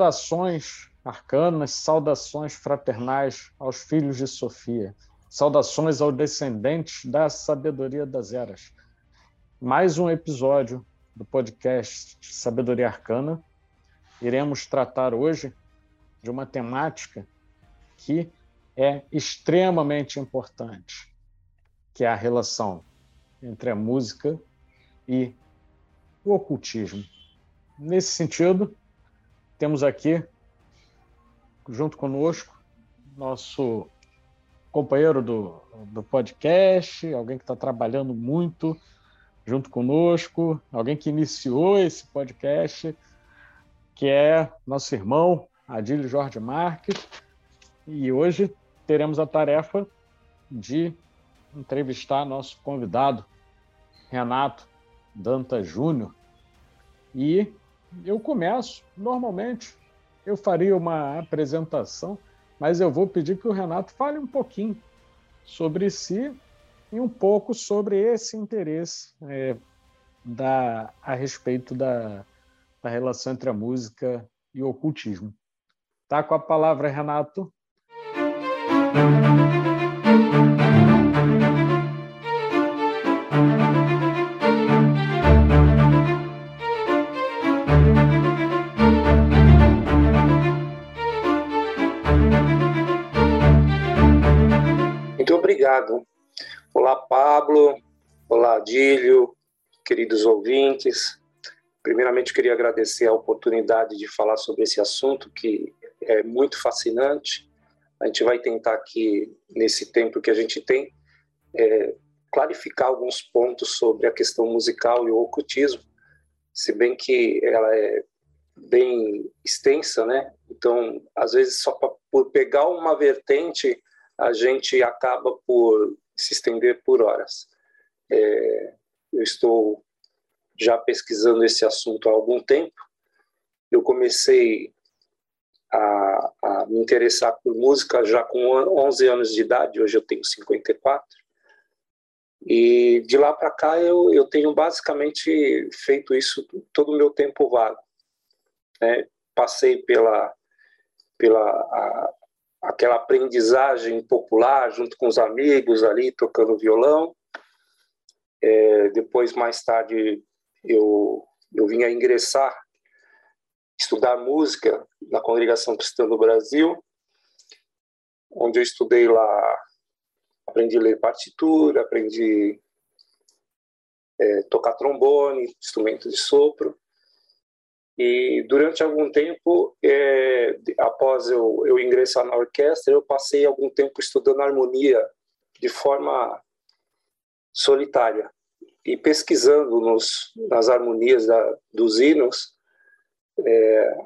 Saudações arcanas, saudações fraternais aos filhos de Sofia, saudações aos descendentes da sabedoria das eras. Mais um episódio do podcast Sabedoria Arcana. Iremos tratar hoje de uma temática que é extremamente importante, que é a relação entre a música e o ocultismo. Nesse sentido, temos aqui, junto conosco, nosso companheiro do, do podcast, alguém que está trabalhando muito junto conosco, alguém que iniciou esse podcast, que é nosso irmão Adílio Jorge Marques. E hoje teremos a tarefa de entrevistar nosso convidado, Renato Danta Júnior. E eu começo, normalmente, eu faria uma apresentação, mas eu vou pedir que o Renato fale um pouquinho sobre si e um pouco sobre esse interesse é, da, a respeito da, da relação entre a música e o ocultismo. Tá com a palavra, Renato. Olá, Pablo. Olá, Adílio, queridos ouvintes. Primeiramente, queria agradecer a oportunidade de falar sobre esse assunto que é muito fascinante. A gente vai tentar aqui, nesse tempo que a gente tem, é, clarificar alguns pontos sobre a questão musical e o ocultismo, se bem que ela é bem extensa, né? Então, às vezes, só pra, por pegar uma vertente, a gente acaba por se estender por horas. É, eu estou já pesquisando esse assunto há algum tempo. Eu comecei a, a, me interessar por música já com 11 anos de idade, hoje eu tenho 54. E de lá para cá eu, eu tenho basicamente feito isso todo o meu tempo vago. Né? Passei pela, pela a, aquela aprendizagem popular junto com os amigos ali tocando violão. É, depois, mais tarde, eu, eu vim a ingressar, estudar música na Congregação Cristã do Brasil, onde eu estudei lá, aprendi a ler partitura, aprendi é, tocar trombone, instrumento de sopro. E durante algum tempo, é, após eu, eu ingressar na orquestra, eu passei algum tempo estudando harmonia de forma solitária e pesquisando nos, nas harmonias da, dos hinos é,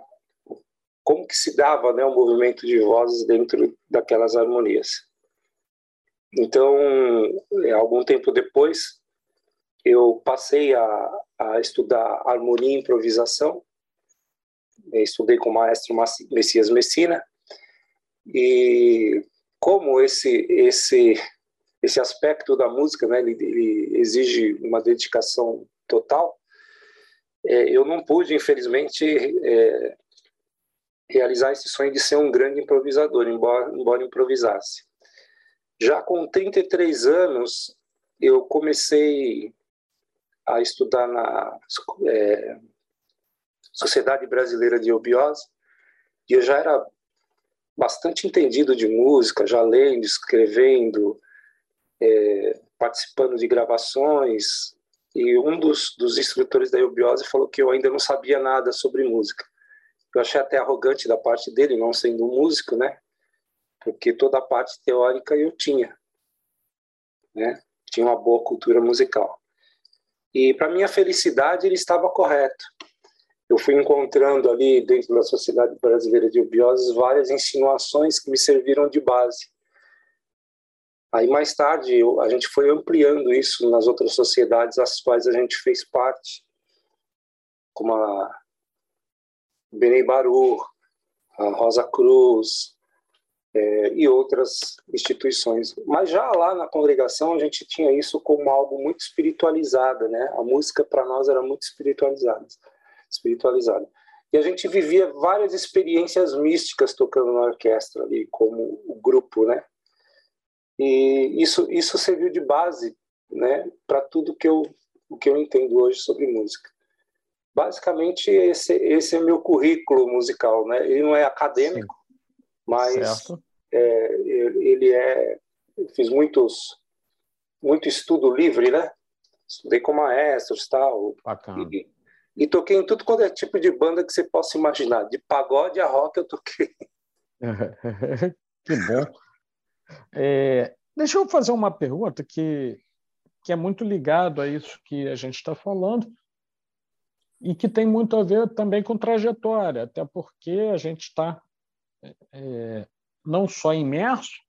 como que se dava né, o movimento de vozes dentro daquelas harmonias. Então, é, algum tempo depois, eu passei a, a estudar harmonia e improvisação estudei com o maestro Messias Messina e como esse esse esse aspecto da música, né, ele, ele exige uma dedicação total. É, eu não pude, infelizmente, é, realizar esse sonho de ser um grande improvisador, embora, embora improvisasse. Já com 33 anos, eu comecei a estudar na é, Sociedade Brasileira de Obiose, e eu já era bastante entendido de música, já lendo, escrevendo, é, participando de gravações, e um dos, dos instrutores da Eubiose falou que eu ainda não sabia nada sobre música. Eu achei até arrogante da parte dele, não sendo um músico, né? Porque toda a parte teórica eu tinha, né? Tinha uma boa cultura musical. E para minha felicidade ele estava correto eu fui encontrando ali dentro da Sociedade Brasileira de Obioses várias insinuações que me serviram de base. Aí mais tarde eu, a gente foi ampliando isso nas outras sociedades às quais a gente fez parte, como a Benei Baru, a Rosa Cruz é, e outras instituições. Mas já lá na congregação a gente tinha isso como algo muito espiritualizado, né? A música para nós era muito espiritualizada espiritualizada. E a gente vivia várias experiências místicas tocando na orquestra ali, como o grupo, né? E isso, isso serviu de base né, para tudo que eu, o que eu entendo hoje sobre música. Basicamente, esse, esse é meu currículo musical. Né? Ele não é acadêmico, Sim. mas é, ele é. Eu fiz muitos, muito estudo livre, né? Estudei com maestros tal. Bacana. E, e toquei em tudo quanto é tipo de banda que você possa imaginar. De pagode a rock eu toquei. que bom. É, deixa eu fazer uma pergunta que, que é muito ligado a isso que a gente está falando e que tem muito a ver também com trajetória, até porque a gente está é, não só imerso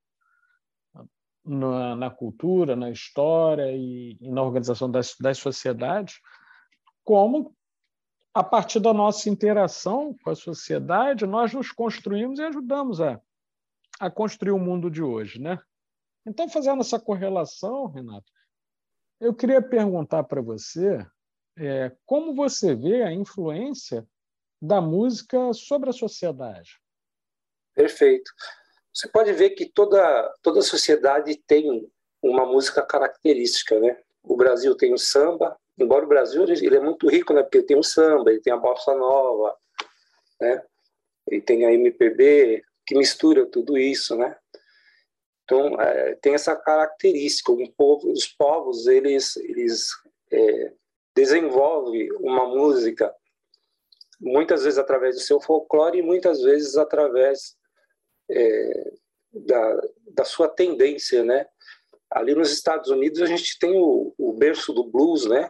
na, na, cultura, na história e, e na organização das, das sociedades, como a partir da nossa interação com a sociedade, nós nos construímos e ajudamos a, a construir o mundo de hoje. Né? Então, fazendo essa correlação, Renato, eu queria perguntar para você é, como você vê a influência da música sobre a sociedade. Perfeito. Você pode ver que toda, toda sociedade tem uma música característica, né? O Brasil tem o samba, embora o Brasil ele é muito rico, né? Porque tem o samba, ele tem a bossa nova, né? Ele tem a MPB que mistura tudo isso, né? Então é, tem essa característica. Um povo, os povos eles eles é, desenvolvem uma música muitas vezes através do seu folclore e muitas vezes através é, da, da sua tendência, né? Ali nos Estados Unidos a gente tem o, o berço do blues, né?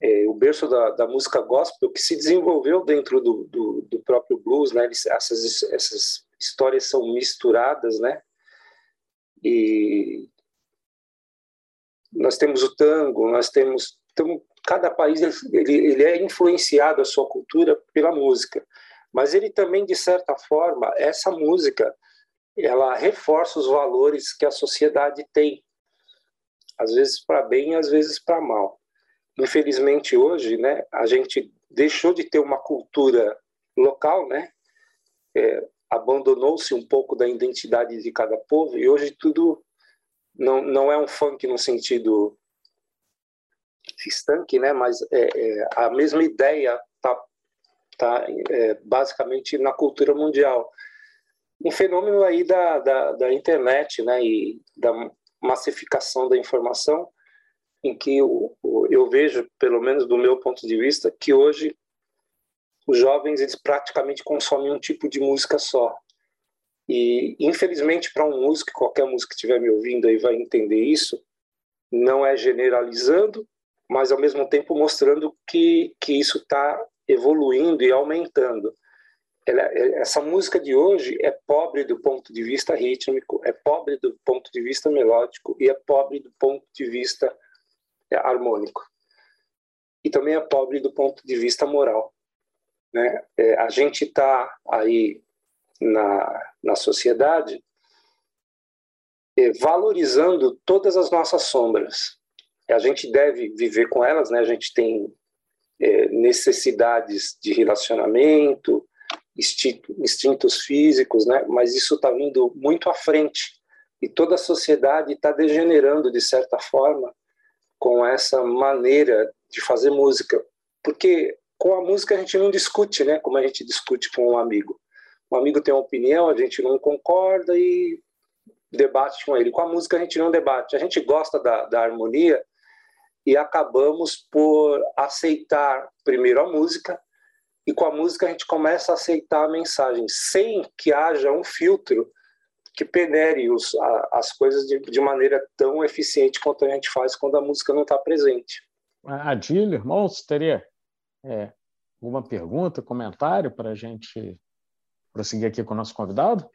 É, o berço da, da, música gospel que se desenvolveu dentro do, do, do próprio blues, né? Essas, essas histórias são misturadas, né? E nós temos o tango, nós temos então, cada país ele, ele é influenciado a sua cultura pela música, mas ele também de certa forma essa música ela reforça os valores que a sociedade tem, às vezes para bem, às vezes para mal. Infelizmente hoje, né, a gente deixou de ter uma cultura local, né? É, abandonou-se um pouco da identidade de cada povo e hoje tudo não, não é um funk no sentido estanque, né? Mas é, é, a mesma ideia tá, tá é, basicamente na cultura mundial. Um fenômeno aí da, da, da internet, né? E da massificação da informação em que eu, eu vejo, pelo menos do meu ponto de vista, que hoje os jovens eles praticamente consomem um tipo de música só. E infelizmente para um músico, qualquer músico que estiver me ouvindo aí vai entender isso, não é generalizando, mas ao mesmo tempo mostrando que que isso está evoluindo e aumentando. Ela, essa música de hoje é pobre do ponto de vista rítmico, é pobre do ponto de vista melódico e é pobre do ponto de vista harmônico. E também é pobre do ponto de vista moral. Né? É, a gente está aí na, na sociedade é, valorizando todas as nossas sombras. A gente deve viver com elas, né? a gente tem é, necessidades de relacionamento, instintos físicos, né? mas isso está vindo muito à frente. E toda a sociedade está degenerando, de certa forma, com essa maneira de fazer música, porque com a música a gente não discute, né? Como a gente discute com um amigo. Um amigo tem uma opinião, a gente não concorda e debate com ele. Com a música a gente não debate. A gente gosta da, da harmonia e acabamos por aceitar primeiro a música e com a música a gente começa a aceitar a mensagem sem que haja um filtro que penere os, a, as coisas de, de, maneira tão eficiente quanto a gente faz quando a música não está presente. Adílio, irmãos, teria é, alguma pergunta, comentário para a gente prosseguir aqui com o nosso convidado?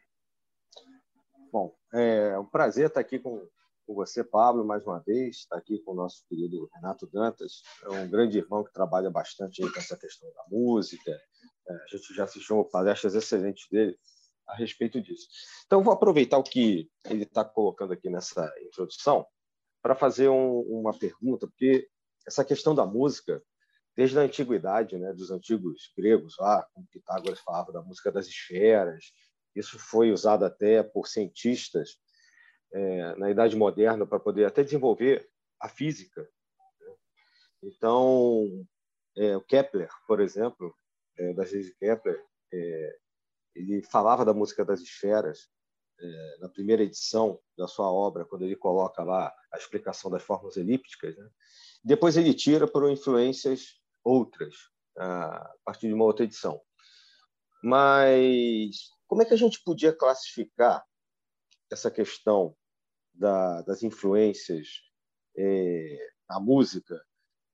Bom, é um prazer estar aqui com, com você, Pablo, mais uma vez, estar aqui com o nosso querido Renato Dantas, é um grande irmão que trabalha bastante com essa questão da música. É, a gente já assistiu palestras excelentes dele a respeito disso. Então, vou aproveitar o que ele está colocando aqui nessa introdução para fazer um, uma pergunta, porque essa questão da música desde a antiguidade, né, dos antigos gregos, lá, como Pitágoras falava da música das esferas. Isso foi usado até por cientistas é, na Idade Moderna para poder até desenvolver a física. Né. Então, é, o Kepler, por exemplo, é, leis de Kepler, é, ele falava da música das esferas é, na primeira edição da sua obra, quando ele coloca lá a explicação das formas elípticas. Né? Depois ele tira por influências outras, a partir de uma outra edição. Mas como é que a gente podia classificar essa questão da, das influências é, na música,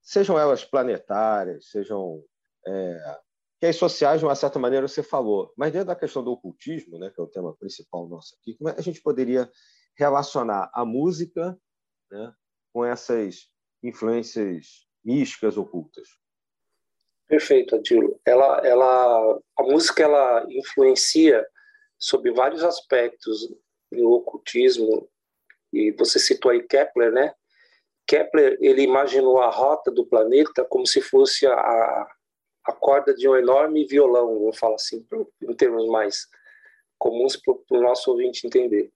sejam elas planetárias, sejam é, que as sociais, de uma certa maneira, você falou, mas dentro da questão do ocultismo, né, que é o tema principal nosso aqui, como é a gente poderia relacionar a música né, com essas influências místicas ocultas? Perfeito, Adilo. Ela, ela, a música ela influencia sobre vários aspectos no ocultismo. E você citou aí Kepler, né? Kepler ele imaginou a rota do planeta como se fosse a, a corda de um enorme violão, vamos falar assim, em termos mais comuns para o nosso ouvinte entender.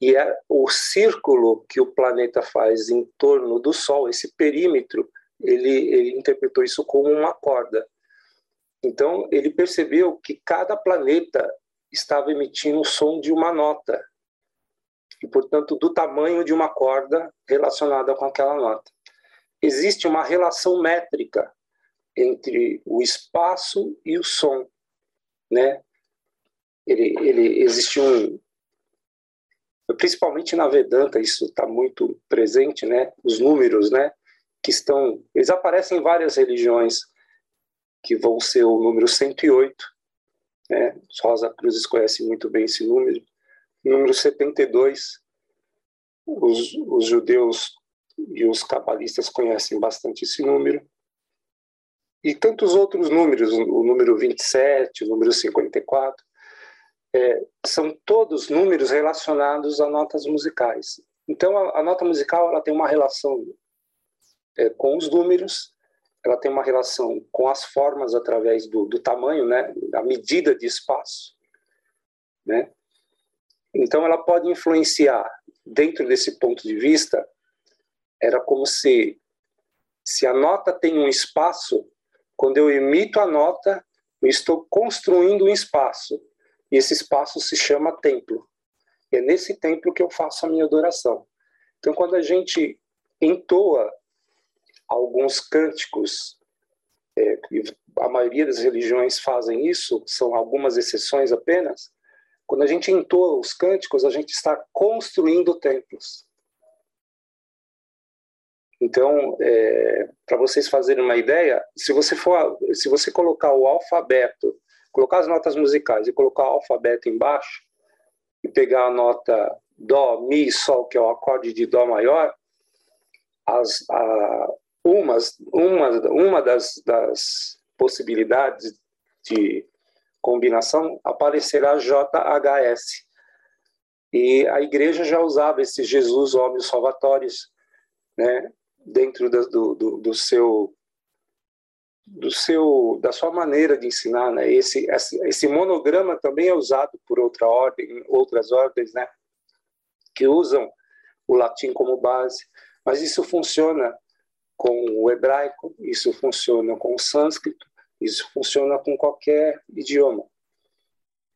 E é o círculo que o planeta faz em torno do Sol, esse perímetro, ele, ele interpretou isso como uma corda. Então, ele percebeu que cada planeta estava emitindo o som de uma nota, e, portanto, do tamanho de uma corda relacionada com aquela nota. Existe uma relação métrica entre o espaço e o som, né? Ele, ele existe um, principalmente na Vedanta isso está muito presente, né? Os números, né? que estão, eles aparecem em várias religiões, que vão ser o número 108, né? Rosa Cruzes conhece muito bem esse número. Número 72, os, os judeus e os cabalistas conhecem bastante esse número. E tantos outros números, o número 27, o número 54, é, são todos números relacionados a notas musicais. Então, a, a nota musical ela tem uma relação é, com os números, ela tem uma relação com as formas através do, do tamanho, né, da medida de espaço, né? Então ela pode influenciar dentro desse ponto de vista. Era como se se a nota tem um espaço, quando eu emito a nota, eu estou construindo um espaço e esse espaço se chama templo. E é nesse templo que eu faço a minha adoração. Então quando a gente entoa alguns cânticos, é, a maioria das religiões fazem isso, são algumas exceções apenas. Quando a gente entoa os cânticos, a gente está construindo templos. Então, é, para vocês fazerem uma ideia, se você for, se você colocar o alfabeto, colocar as notas musicais e colocar o alfabeto embaixo e pegar a nota dó, mi, sol, que é o acorde de dó maior, as, a, umas, uma, uma das, das possibilidades de combinação aparecerá JHS. E a igreja já usava esse Jesus, homem salvatórios, né, dentro do, do, do, seu do seu da sua maneira de ensinar, né? Esse esse monograma também é usado por outra ordem, outras ordens, né, que usam o latim como base, mas isso funciona com o hebraico, isso funciona com o sânscrito, isso funciona com qualquer idioma.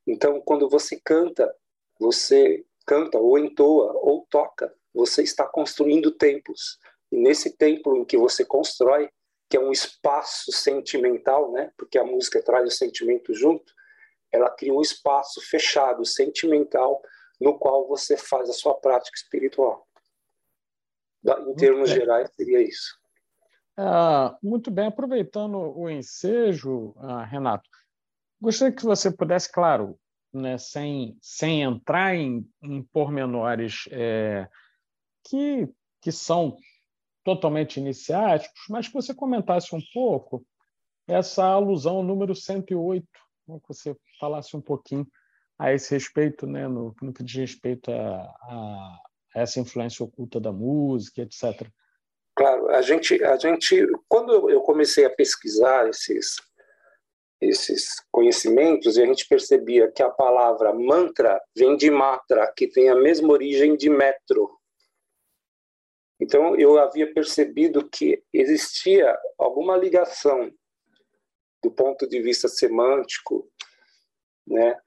Então, quando você canta, você canta ou entoa ou toca, você está construindo templos. E nesse templo em que você constrói, que é um espaço sentimental, né? Porque a música traz o sentimento junto, ela cria um espaço fechado, sentimental, no qual você faz a sua prática espiritual. Em termos gerais, seria isso. Ah, muito bem, aproveitando o ensejo, ah, Renato, gostaria que você pudesse, claro, né, sem, sem entrar em, em pormenores é, que, que são totalmente iniciáticos, mas que você comentasse um pouco essa alusão ao número 108, né, que você falasse um pouquinho a esse respeito, né, no, no que diz respeito a, a essa influência oculta da música, etc. Claro, a gente, a gente, quando eu comecei a pesquisar esses esses conhecimentos a gente percebia que a palavra mantra vem de matra, que tem a mesma origem de metro. Então eu havia percebido que existia alguma ligação do ponto de vista semântico, né,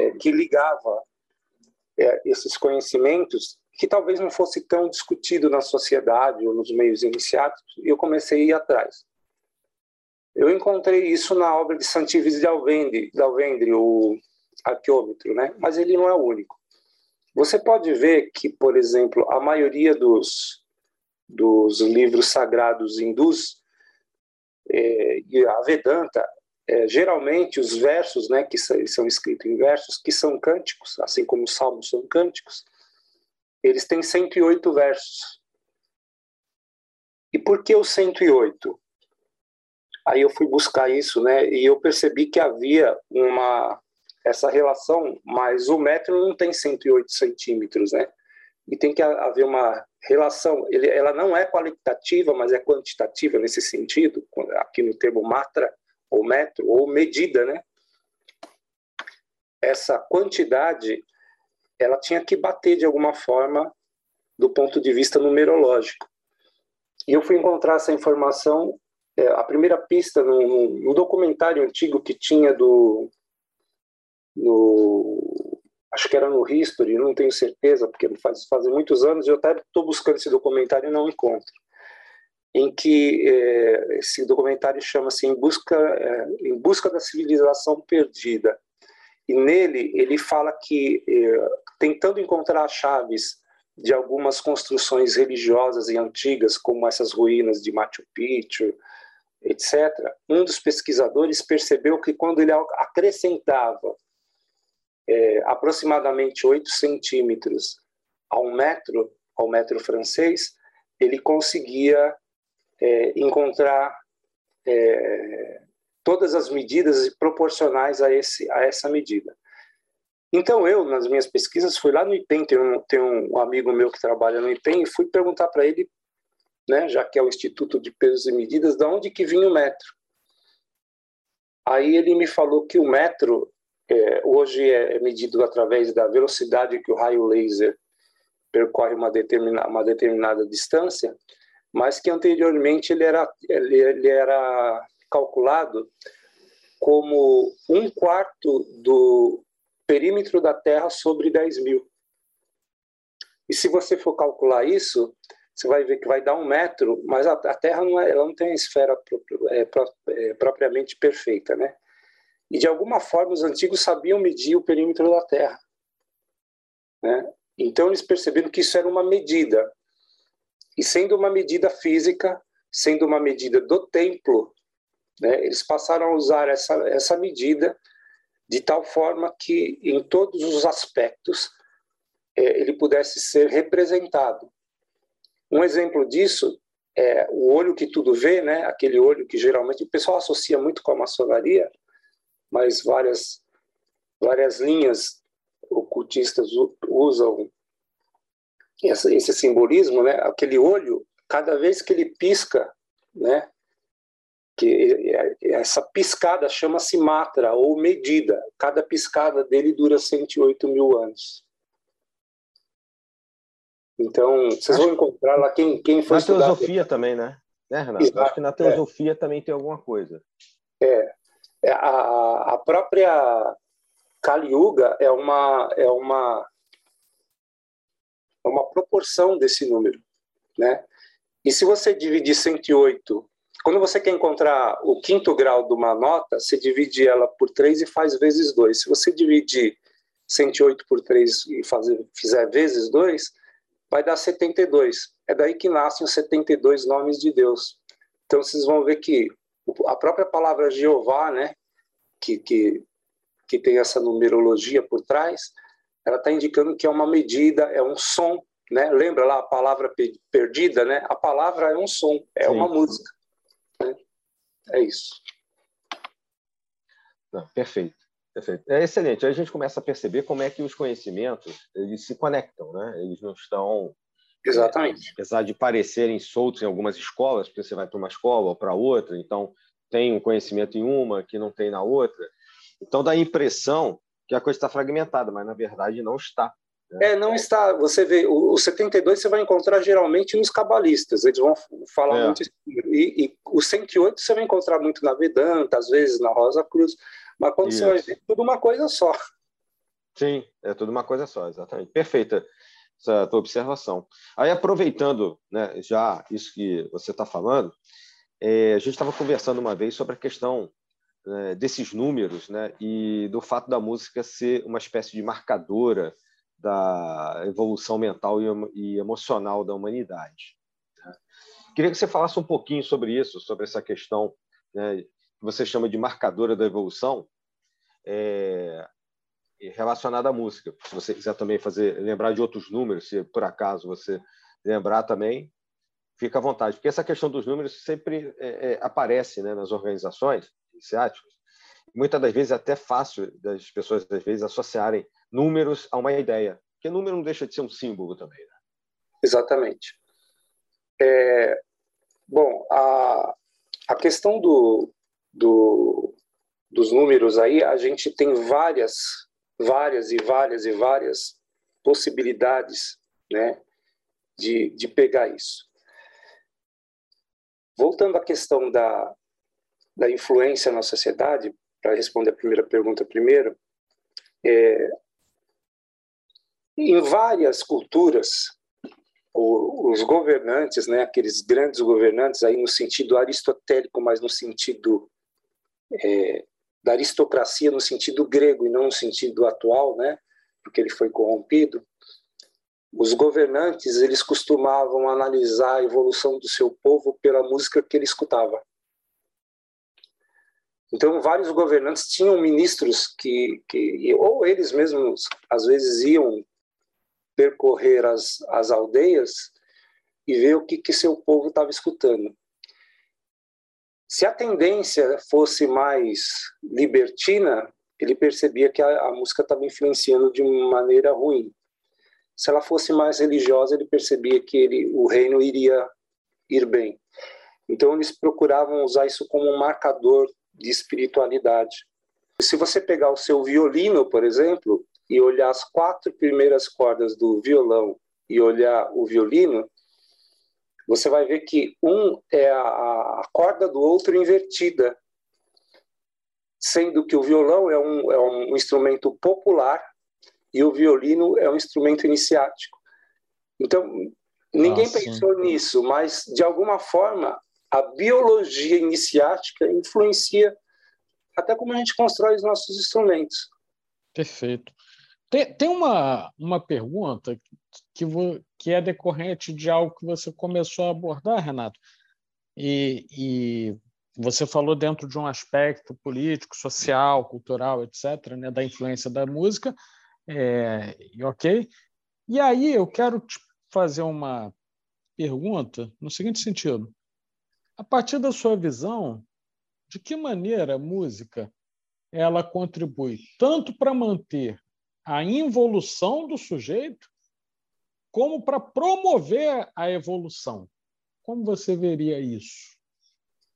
é, que ligava é, esses conhecimentos que talvez não fosse tão discutido na sociedade ou nos meios iniciados, e eu comecei a ir atrás. Eu encontrei isso na obra de Santivis de Alvendre, de Alvendre o arqueômetro, né? mas ele não é o único. Você pode ver que, por exemplo, a maioria dos, dos livros sagrados hindus é, e a Vedanta, é, geralmente os versos, né, que são, são escritos em versos, que são cânticos, assim como os salmos são cânticos, eles têm 108 versos. E por que os 108? Aí eu fui buscar isso, né? E eu percebi que havia uma essa relação, mas o metro não tem 108 centímetros, né? E tem que haver uma relação. Ele, ela não é qualitativa, mas é quantitativa nesse sentido, aqui no termo matra ou metro ou medida, né? Essa quantidade, ela tinha que bater de alguma forma do ponto de vista numerológico. E eu fui encontrar essa informação é, a primeira pista no, no, documentário antigo que tinha do no, acho que era no History, não tenho certeza porque faz fazem muitos anos eu até estou buscando esse documentário e não encontro em que é, esse documentário chama-se em busca é, em busca da civilização perdida e nele ele fala que é, tentando encontrar chaves de algumas construções religiosas e antigas como essas ruínas de Machu Picchu etc., um dos pesquisadores percebeu que quando ele acrescentava é, aproximadamente 8 centímetros ao metro, ao metro francês, ele conseguia é, encontrar é, todas as medidas proporcionais a, esse, a essa medida. Então eu, nas minhas pesquisas, fui lá no IPEM, tem um, tem um amigo meu que trabalha no IPEM, e fui perguntar para ele né, já que é o Instituto de Pesos e Medidas, de onde que vinha o metro. Aí ele me falou que o metro é, hoje é medido através da velocidade que o raio laser percorre uma determinada, uma determinada distância, mas que anteriormente ele era, ele, ele era calculado como um quarto do perímetro da Terra sobre 10 mil. E se você for calcular isso, você vai ver que vai dar um metro, mas a, a Terra não, é, ela não tem a esfera é, é, propriamente perfeita, né? E de alguma forma os antigos sabiam medir o perímetro da Terra, né? Então eles perceberam que isso era uma medida. E sendo uma medida física, sendo uma medida do templo, né, eles passaram a usar essa, essa medida de tal forma que, em todos os aspectos, é, ele pudesse ser representado. Um exemplo disso é o olho que tudo vê, né? Aquele olho que geralmente o pessoal associa muito com a maçonaria, mas várias várias linhas ocultistas usam esse simbolismo, né? Aquele olho, cada vez que ele pisca, né? Que essa piscada chama-se matra ou medida. Cada piscada dele dura 108 mil anos. Então, vocês vão encontrar lá quem, quem foi Na teosofia também, né? né Renato? Exato, Acho que na teosofia é. também tem alguma coisa. É. é a, a própria Kali Yuga é uma, é uma, é uma proporção desse número, né? E se você dividir 108, quando você quer encontrar o quinto grau de uma nota, você divide ela por 3 e faz vezes 2. Se você dividir 108 por 3 e fazer, fizer vezes 2, vai dar 72. É daí que nascem os 72 nomes de Deus. Então vocês vão ver que a própria palavra Jeová, né, que, que, que tem essa numerologia por trás, ela está indicando que é uma medida, é um som, né? Lembra lá a palavra perdida, né? A palavra é um som, é Sim. uma música. Né? É isso. Não, perfeito. Perfeito. É excelente. Aí a gente começa a perceber como é que os conhecimentos eles se conectam, né? Eles não estão Exatamente. É, apesar de parecerem soltos em algumas escolas, porque você vai para uma escola ou para outra, então tem um conhecimento em uma que não tem na outra. Então dá a impressão que a coisa está fragmentada, mas na verdade não está. Né? É, não está. Você vê, o, o 72 você vai encontrar geralmente nos cabalistas, eles vão falar é. muito. E, e o 108 você vai encontrar muito na Vedanta, às vezes na Rosa Cruz, mas quando isso. você vai ver, é tudo uma coisa só. Sim, é tudo uma coisa só, exatamente. Perfeita essa tua observação. Aí, aproveitando né, já isso que você está falando, é, a gente estava conversando uma vez sobre a questão né, desses números né, e do fato da música ser uma espécie de marcadora da evolução mental e, emocional da humanidade. Né. Queria que você falasse um pouquinho sobre isso, sobre essa questão né, que você chama de marcadora da evolução, é, relacionada à música. Se você quiser também fazer lembrar de outros números, se por acaso você lembrar também, fica à vontade, porque essa questão dos números sempre é, é, aparece né, nas organizações iniciáticas. Muitas das vezes é até fácil das pessoas às vezes associarem números a uma ideia, porque número não deixa de ser um símbolo também. Né? Exatamente. É, bom, a, a questão do, do, dos números aí, a gente tem várias várias e várias e várias possibilidades né, de, de pegar isso. Voltando à questão da, da influência na sociedade, para responder a primeira pergunta primeiro, é, em várias culturas, os governantes, né, aqueles grandes governantes, aí no sentido aristotélico, mas no sentido é, da aristocracia no sentido grego e não no sentido atual, né? Porque ele foi corrompido. Os governantes eles costumavam analisar a evolução do seu povo pela música que ele escutava. Então, vários governantes tinham ministros que, que ou eles mesmos às vezes iam percorrer as, as aldeias e ver o que, que seu povo estava escutando. Se a tendência fosse mais libertina, ele percebia que a, a música estava influenciando de maneira ruim. Se ela fosse mais religiosa, ele percebia que ele, o reino iria ir bem. Então eles procuravam usar isso como um marcador de espiritualidade. Se você pegar o seu violino, por exemplo, e olhar as quatro primeiras cordas do violão e olhar o violino, você vai ver que um é a, corda do outro invertida, sendo que o violão é um, é um instrumento popular e o violino é um instrumento iniciático. Então, ninguém Nossa. pensou nisso, mas de alguma forma a biologia iniciática influencia até como a gente constrói os nossos instrumentos. Perfeito. Tem, tem uma, uma pergunta que, que é decorrente de algo que você começou a abordar, Renato. E, e você falou dentro de um aspecto político, social, cultural, etc., né, da influência da música, é, ok. E aí eu quero te fazer uma pergunta no seguinte sentido: a partir da sua visão, de que maneira a música ela contribui tanto para manter a involução do sujeito, como para promover a evolução. Como você veria isso?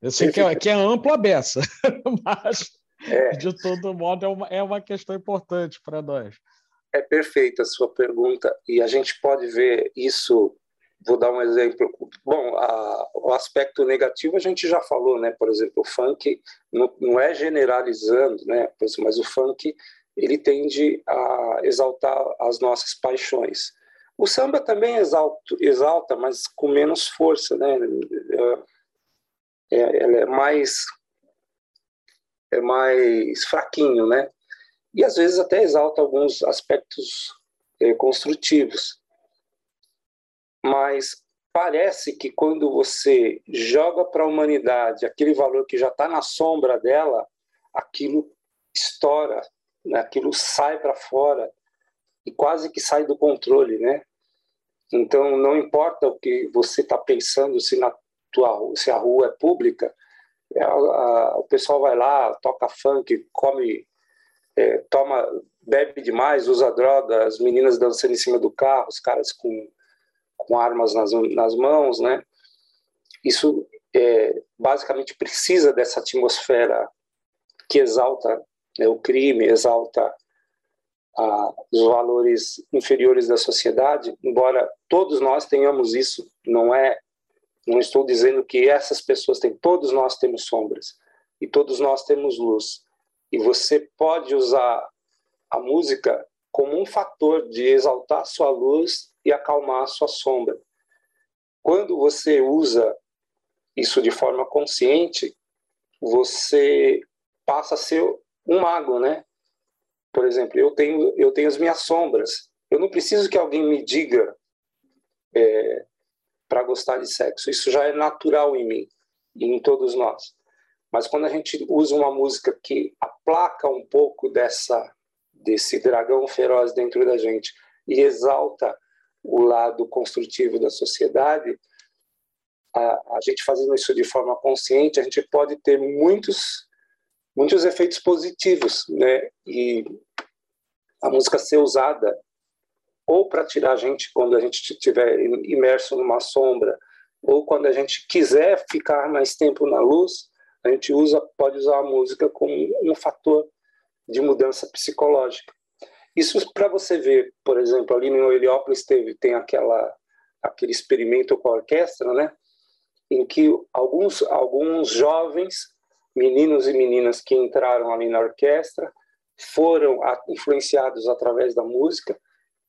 Eu sei que é, que é ampla a beça, mas, é. de todo modo, é uma, é uma questão importante para nós. É perfeita a sua pergunta, e a gente pode ver isso. Vou dar um exemplo. Bom, a, o aspecto negativo a gente já falou, né? Por exemplo, o funk não, não é generalizando, né? Mas o funk ele tende a exaltar as nossas paixões. O samba também exalta, exalta mas com menos força, né? É, é, é mais é mais fraquinho, né? E às vezes até exalta alguns aspectos é, construtivos. Mas parece que quando você joga para a humanidade aquele valor que já está na sombra dela, aquilo estoura né? aquilo sai para fora e quase que sai do controle, né? Então não importa o que você está pensando, se na tua se a rua é pública, é, a, a, o pessoal vai lá, toca funk, come, é, toma, bebe demais, usa droga, as meninas dançando em cima do carro, os caras com com armas nas, nas mãos, né? Isso é, basicamente precisa dessa atmosfera que exalta né, o crime, exalta a, os valores inferiores da sociedade, embora todos nós tenhamos isso, não é, não estou dizendo que essas pessoas têm, todos nós temos sombras e todos nós temos luz. E você pode usar a música como um fator de exaltar sua luz e acalmar sua sombra. Quando você usa isso de forma consciente, você passa a ser um mago, né? Por exemplo, eu tenho eu tenho as minhas sombras. Eu não preciso que alguém me diga é, para gostar de sexo. Isso já é natural em mim e em todos nós. Mas quando a gente usa uma música que aplaca um pouco dessa desse dragão feroz dentro da gente e exalta o lado construtivo da sociedade, a, a gente fazendo isso de forma consciente, a gente pode ter muitos muitos efeitos positivos, né? E a música ser usada ou para tirar a gente quando a gente estiver imerso numa sombra, ou quando a gente quiser ficar mais tempo na luz, a gente usa pode usar a música como um fator de mudança psicológica. Isso para você ver, por exemplo, ali no Heliópolis teve tem aquela aquele experimento com a orquestra, né? Em que alguns alguns jovens meninos e meninas que entraram ali na orquestra foram influenciados através da música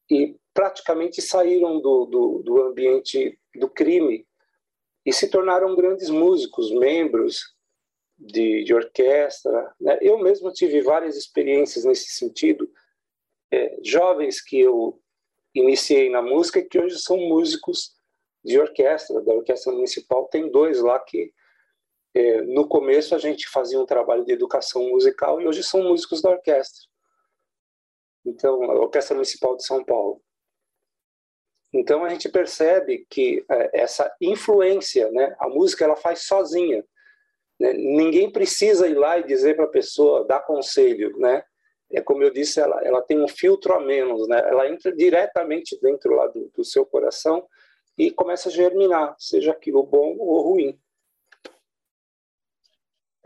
e praticamente saíram do, do, do ambiente do crime e se tornaram grandes músicos, membros de, de orquestra. Né? Eu mesmo tive várias experiências nesse sentido. É, jovens que eu iniciei na música que hoje são músicos de orquestra, da Orquestra Municipal. Tem dois lá que, no começo, a gente fazia um trabalho de educação musical e hoje são músicos da orquestra. Então, a Orquestra Municipal de São Paulo. Então, a gente percebe que é, essa influência, né, a música ela faz sozinha. Né? Ninguém precisa ir lá e dizer para a pessoa, dar conselho, né? É como eu disse, ela, ela tem um filtro a menos, né? Ela entra diretamente dentro lá do, do seu coração e começa a germinar, seja aquilo bom ou ruim.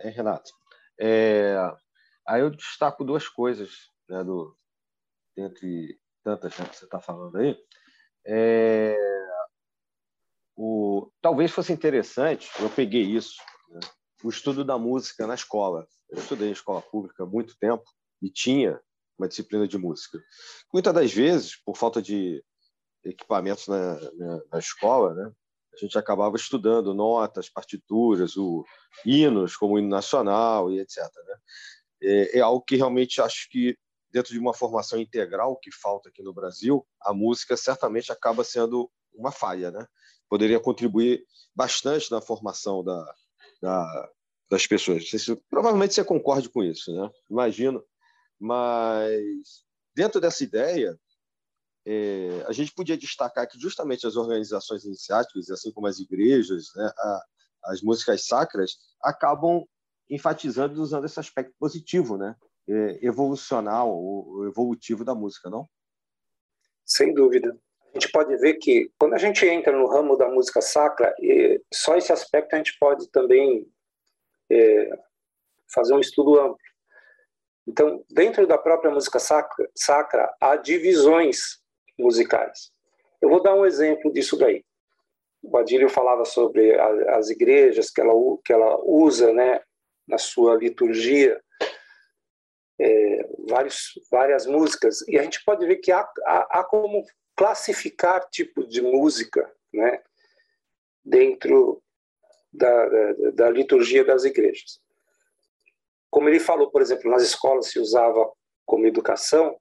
É, Renato. É, aí eu destaco duas coisas, né, do, dentre tantas né, que você está falando aí. É, o, talvez fosse interessante, eu peguei isso, né, o estudo da música na escola. Eu estudei em escola pública há muito tempo e tinha uma disciplina de música. Muitas das vezes, por falta de equipamentos na, na, na escola, né, a gente acabava estudando notas, partituras, o hinos, como o hino nacional e etc. Né? É, é, algo que realmente acho que, dentro de uma formação integral que falta aqui no Brasil, a música certamente acaba sendo uma falha. Né? Poderia contribuir bastante na formação da, da, das pessoas. Se, provavelmente você concorde com isso, né? Imagino. Mas dentro dessa ideia, é, a gente podia destacar que justamente as organizações iniciáticas, assim como as igrejas, né, a, as músicas sacras, acabam enfatizando e usando esse aspecto positivo, né? É, evolucional, ou evolutivo da música, não? Sem dúvida a gente pode ver que quando a gente entra no ramo da música sacra, só esse aspecto a gente pode também é, fazer um estudo amplo. Então, dentro da própria música sacra, sacra, há divisões musicais. Eu vou dar um exemplo disso daí. O Adílio falava sobre a, as igrejas que ela, que ela usa né, na sua liturgia, é, vários, várias músicas, e a gente pode ver que há, há, há como classificar tipo de música né, dentro da, da, da, liturgia das igrejas. Como ele falou, por exemplo, nas escolas se usava como educação.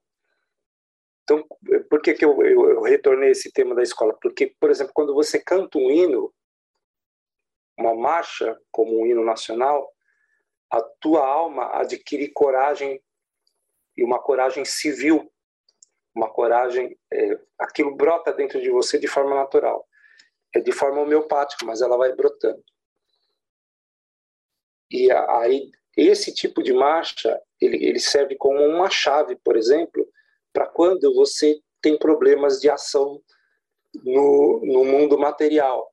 Então, por que, que eu, eu, eu retornei esse tema da escola? Porque, por exemplo, quando você canta um hino, uma marcha, como um hino nacional, a tua alma adquire coragem e uma coragem civil uma coragem, é, aquilo brota dentro de você de forma natural. É de forma homeopática, mas ela vai brotando. E aí, esse tipo de marcha, ele, ele serve como uma chave, por exemplo, para quando você tem problemas de ação no, no mundo material.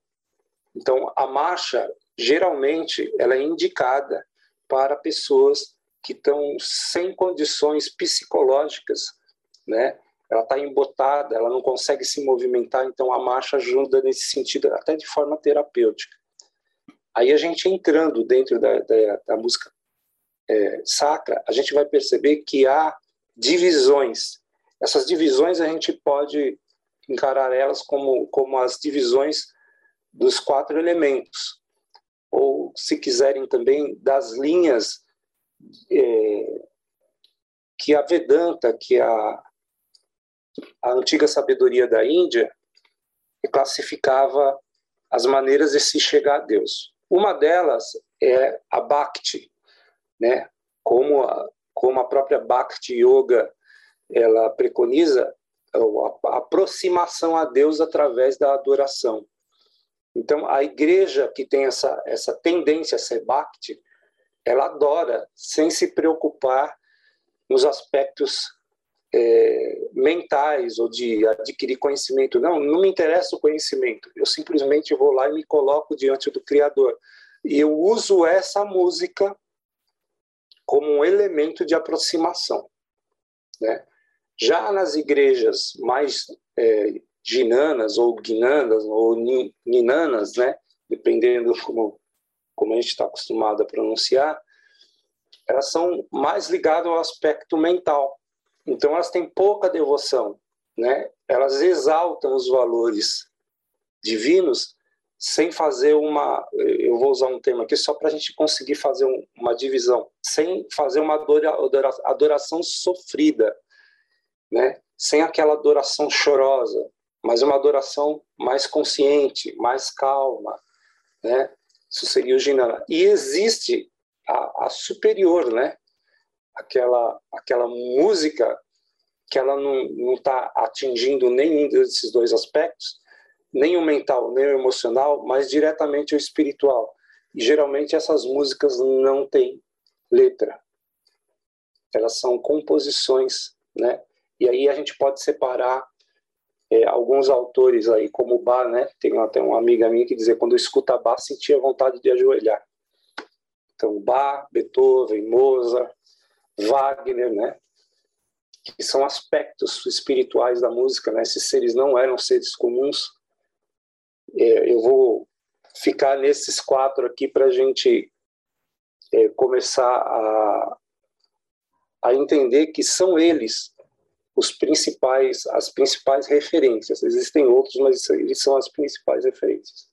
Então, a marcha, geralmente, ela é indicada para pessoas que estão sem condições psicológicas, né? Ela está embotada, ela não consegue se movimentar, então a marcha ajuda nesse sentido, até de forma terapêutica. Aí a gente entrando dentro da, da, da música é, sacra, a gente vai perceber que há divisões. Essas divisões a gente pode encarar elas como, como as divisões dos quatro elementos, ou, se quiserem também, das linhas é, que a Vedanta, que a, a antiga sabedoria da Índia, classificava as maneiras de se chegar a Deus. Uma delas é a Bhakti, né? Como a, como a própria Bhakti Yoga ela preconiza a aproximação a Deus através da adoração. Então, a igreja que tem essa, essa tendência a ser Bhakti, ela adora sem se preocupar nos aspectos é, mentais ou de adquirir conhecimento. Não, não me interessa o conhecimento. Eu simplesmente vou lá e me coloco diante do Criador. E eu uso essa música como um elemento de aproximação. Né? Já nas igrejas mais é, ginanas ou guinanas ou ninanas, né, dependendo como como a gente está acostumado a pronunciar, elas são mais ligadas ao aspecto mental. Então elas têm pouca devoção, né? Elas exaltam os valores divinos sem fazer uma, eu vou usar um termo aqui só para a gente conseguir fazer um, uma divisão, sem fazer uma adoração sofrida, né? Sem aquela adoração chorosa, mas uma adoração mais consciente, mais calma, né? Isso seria o Jnana. E existe a, a, superior, né? Aquela, aquela música que ela não está atingindo nenhum desses dois aspectos, nem o mental, nem o emocional, mas diretamente o espiritual. E geralmente essas músicas não têm letra. Elas são composições, né? E aí a gente pode separar é, alguns autores aí, como Bach, né? Tem até uma amiga minha que dizia quando escuta Bach sentia vontade de ajoelhar. Então, Bach, Beethoven, Mozart, Wagner, né? Que são aspectos espirituais da música, né? Esses seres não eram seres comuns. É, eu vou ficar nesses quatro aqui para a gente é, começar a, a entender que são eles os principais, as principais referências. Existem outros, mas eles são as principais referências.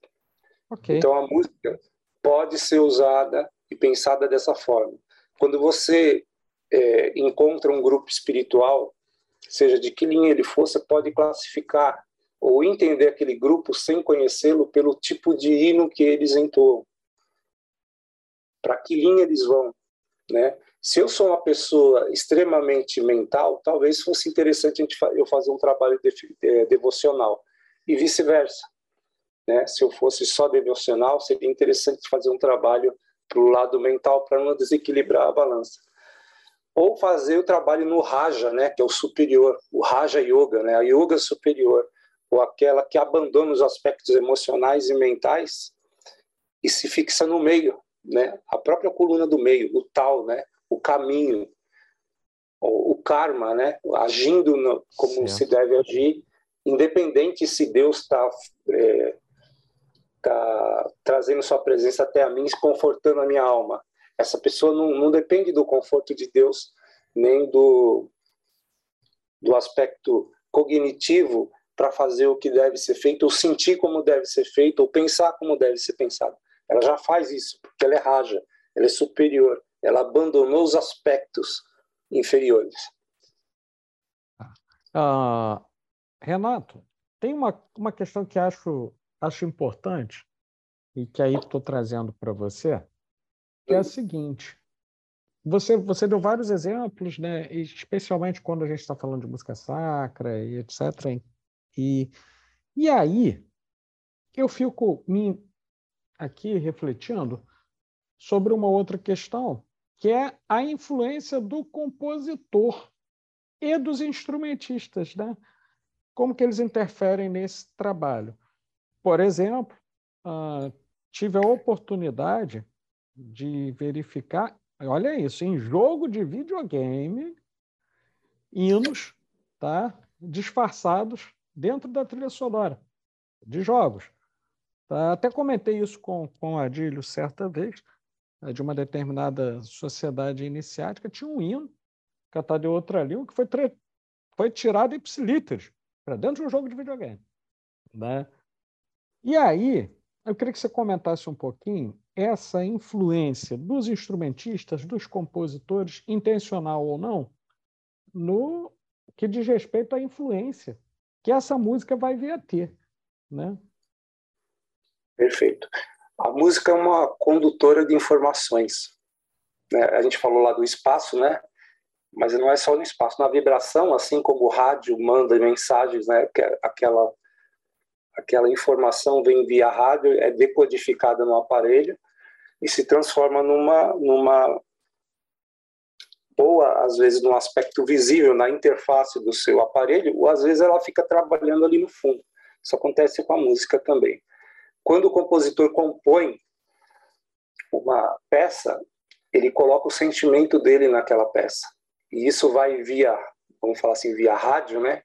Okay. Então a música pode ser usada e pensada dessa forma. Quando você é, encontra um grupo espiritual, seja de que linha ele for, você pode classificar ou entender aquele grupo sem conhecê-lo pelo tipo de hino que eles entoam. Para que linha eles vão, né? Se eu sou uma pessoa extremamente mental, talvez fosse interessante a gente, eu fazer um trabalho de, devocional e vice-versa. Né? Se eu fosse só devocional, seria interessante fazer um trabalho para o lado mental para não desequilibrar a balança. Ou fazer o trabalho no Raja, né, que é o superior, o Raja Yoga, né, a yoga superior, ou aquela que abandona os aspectos emocionais e mentais e se fixa no meio, né, a própria coluna do meio, o tal, né, o caminho, o, o karma, né? agindo no, como se deve agir, independente se Deus está é, tá trazendo sua presença até a mim, confortando a minha alma. Essa pessoa não, não depende do conforto de Deus, nem do, do aspecto cognitivo para fazer o que deve ser feito, ou sentir como deve ser feito, ou pensar como deve ser pensado. Ela já faz isso, porque ela é raja, ela é superior ela abandonou os aspectos inferiores. Ah, Renato, tem uma, uma questão que acho, acho importante e que aí estou trazendo para você, que é a seguinte. Você, você deu vários exemplos, né? especialmente quando a gente está falando de música sacra e etc. E, e aí eu fico me, aqui refletindo sobre uma outra questão, que é a influência do compositor e dos instrumentistas. Né? como que eles interferem nesse trabalho. Por exemplo, uh, tive a oportunidade de verificar, olha isso, em jogo de videogame, hinos tá, disfarçados dentro da trilha sonora de jogos. Tá? Até comentei isso com, com Adílio certa vez, de uma determinada sociedade iniciática, tinha um hino cantado em outra língua que foi, foi tirado ipsilíteres para dentro de um jogo de videogame. Né? E aí, eu queria que você comentasse um pouquinho essa influência dos instrumentistas, dos compositores, intencional ou não, no que diz respeito à influência que essa música vai vir a ter. Né? Perfeito. A música é uma condutora de informações. Né? A gente falou lá do espaço, né? mas não é só no espaço, na vibração, assim como o rádio manda mensagens, né? É aquela aquela informação vem via rádio, é decodificada no aparelho e se transforma numa numa ou às vezes num aspecto visível na interface do seu aparelho, ou às vezes ela fica trabalhando ali no fundo. Isso acontece com a música também. Quando o compositor compõe uma peça, ele coloca o sentimento dele naquela peça. E isso vai via, vamos falar assim, via rádio, né?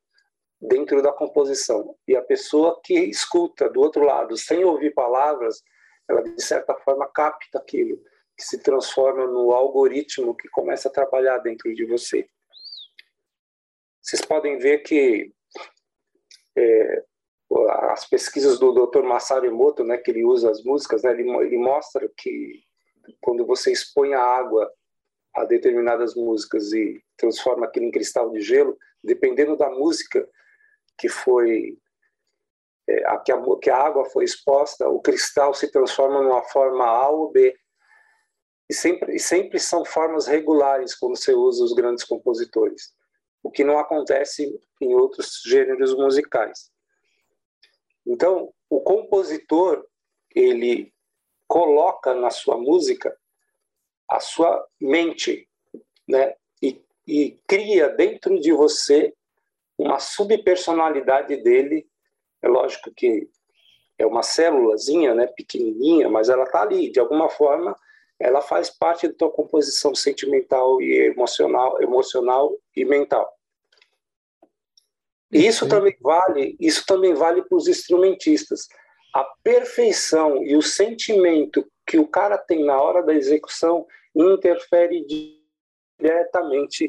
Dentro da composição. E a pessoa que escuta do outro lado, sem ouvir palavras, ela de certa forma capta aquilo, que se transforma no algoritmo que começa a trabalhar dentro de você. Vocês podem ver que é, as pesquisas do Dr. Masaru Emoto, né, que ele usa as músicas, né, ele, ele mostra que quando você expõe a água a determinadas músicas e transforma aquilo em cristal de gelo, dependendo da música que foi é, a, que, a, que a água foi exposta, o cristal se transforma numa forma A ou B. E sempre, e sempre são formas regulares quando você usa os grandes compositores, o que não acontece em outros gêneros musicais. Então, o compositor, ele coloca na sua música a sua mente, né? E, e cria dentro de você uma subpersonalidade dele. É lógico que é uma célulazinha, né, pequenininha, mas ela está ali, de alguma forma, ela faz parte da tua composição sentimental e emocional, emocional e mental. Isso também vale, isso também vale para os instrumentistas. A perfeição e o sentimento que o cara tem na hora da execução interfere diretamente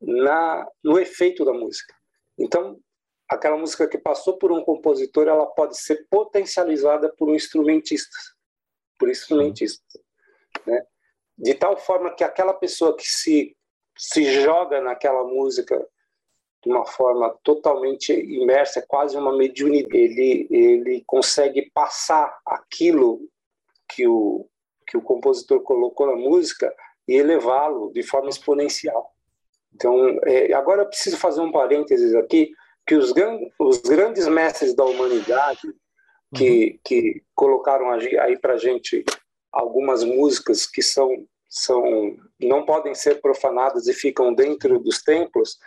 na no efeito da música. Então, aquela música que passou por um compositor, ela pode ser potencializada por um instrumentista, por instrumentista, né? De tal forma que aquela pessoa que se se joga naquela música de uma forma totalmente imersa, é quase uma mediunidade. Ele, ele consegue passar aquilo que o, que o compositor colocou na música e elevá-lo de forma exponencial. Então, é, agora eu preciso fazer um parênteses aqui, que os, os grandes mestres da humanidade que, uhum. que colocaram aí para gente algumas músicas que são, são não podem ser profanadas e ficam dentro dos templos,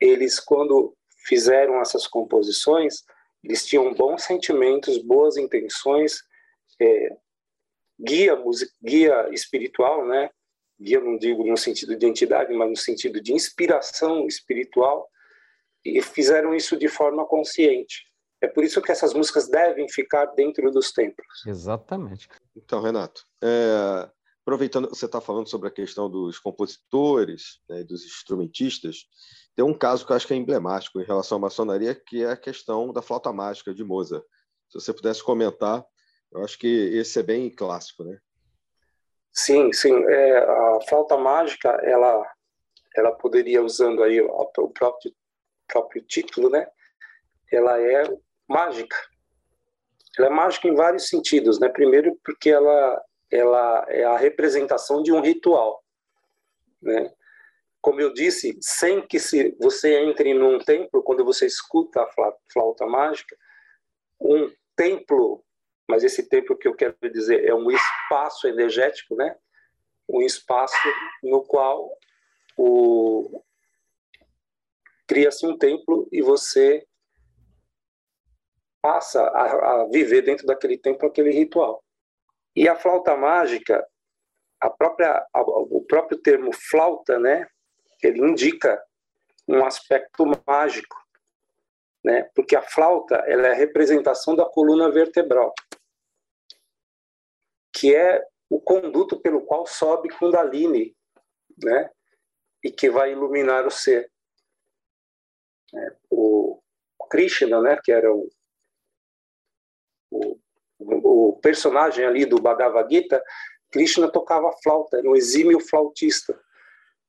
eles, quando fizeram essas composições, eles tinham bons sentimentos, boas intenções, é, guia, guia espiritual, né? Guia não digo no sentido de entidade, mas no sentido de inspiração espiritual, e fizeram isso de forma consciente. É por isso que essas músicas devem ficar dentro dos templos. Exatamente. Então, Renato, é, aproveitando você está falando sobre a questão dos compositores, né, dos instrumentistas, tem um caso que eu acho que é emblemático em relação à maçonaria, que é a questão da flauta mágica de Mozart. Se você pudesse comentar, eu acho que esse é bem clássico, né? Sim, sim. É, a flauta mágica, ela, ela poderia, usando aí o próprio, próprio título, né? Ela é mágica. Ela é mágica em vários sentidos, né? Primeiro, porque ela ela é a representação de um ritual, né? Como eu disse, sem que se você entre num templo, quando você escuta a flauta mágica, um templo, mas esse templo que eu quero dizer é um espaço energético, né? Um espaço no qual o cria-se um templo e você passa a, a viver dentro daquele templo aquele ritual. E a flauta mágica, a própria, o próprio termo flauta, né, ele indica um aspecto mágico, né, porque a flauta ela é a representação da coluna vertebral, que é o conduto pelo qual sobe Kundalini, né, e que vai iluminar o ser. É, o Krishna, né, que era o, o, o personagem ali do Bhagavad Gita, Krishna tocava flauta, era um exímio flautista.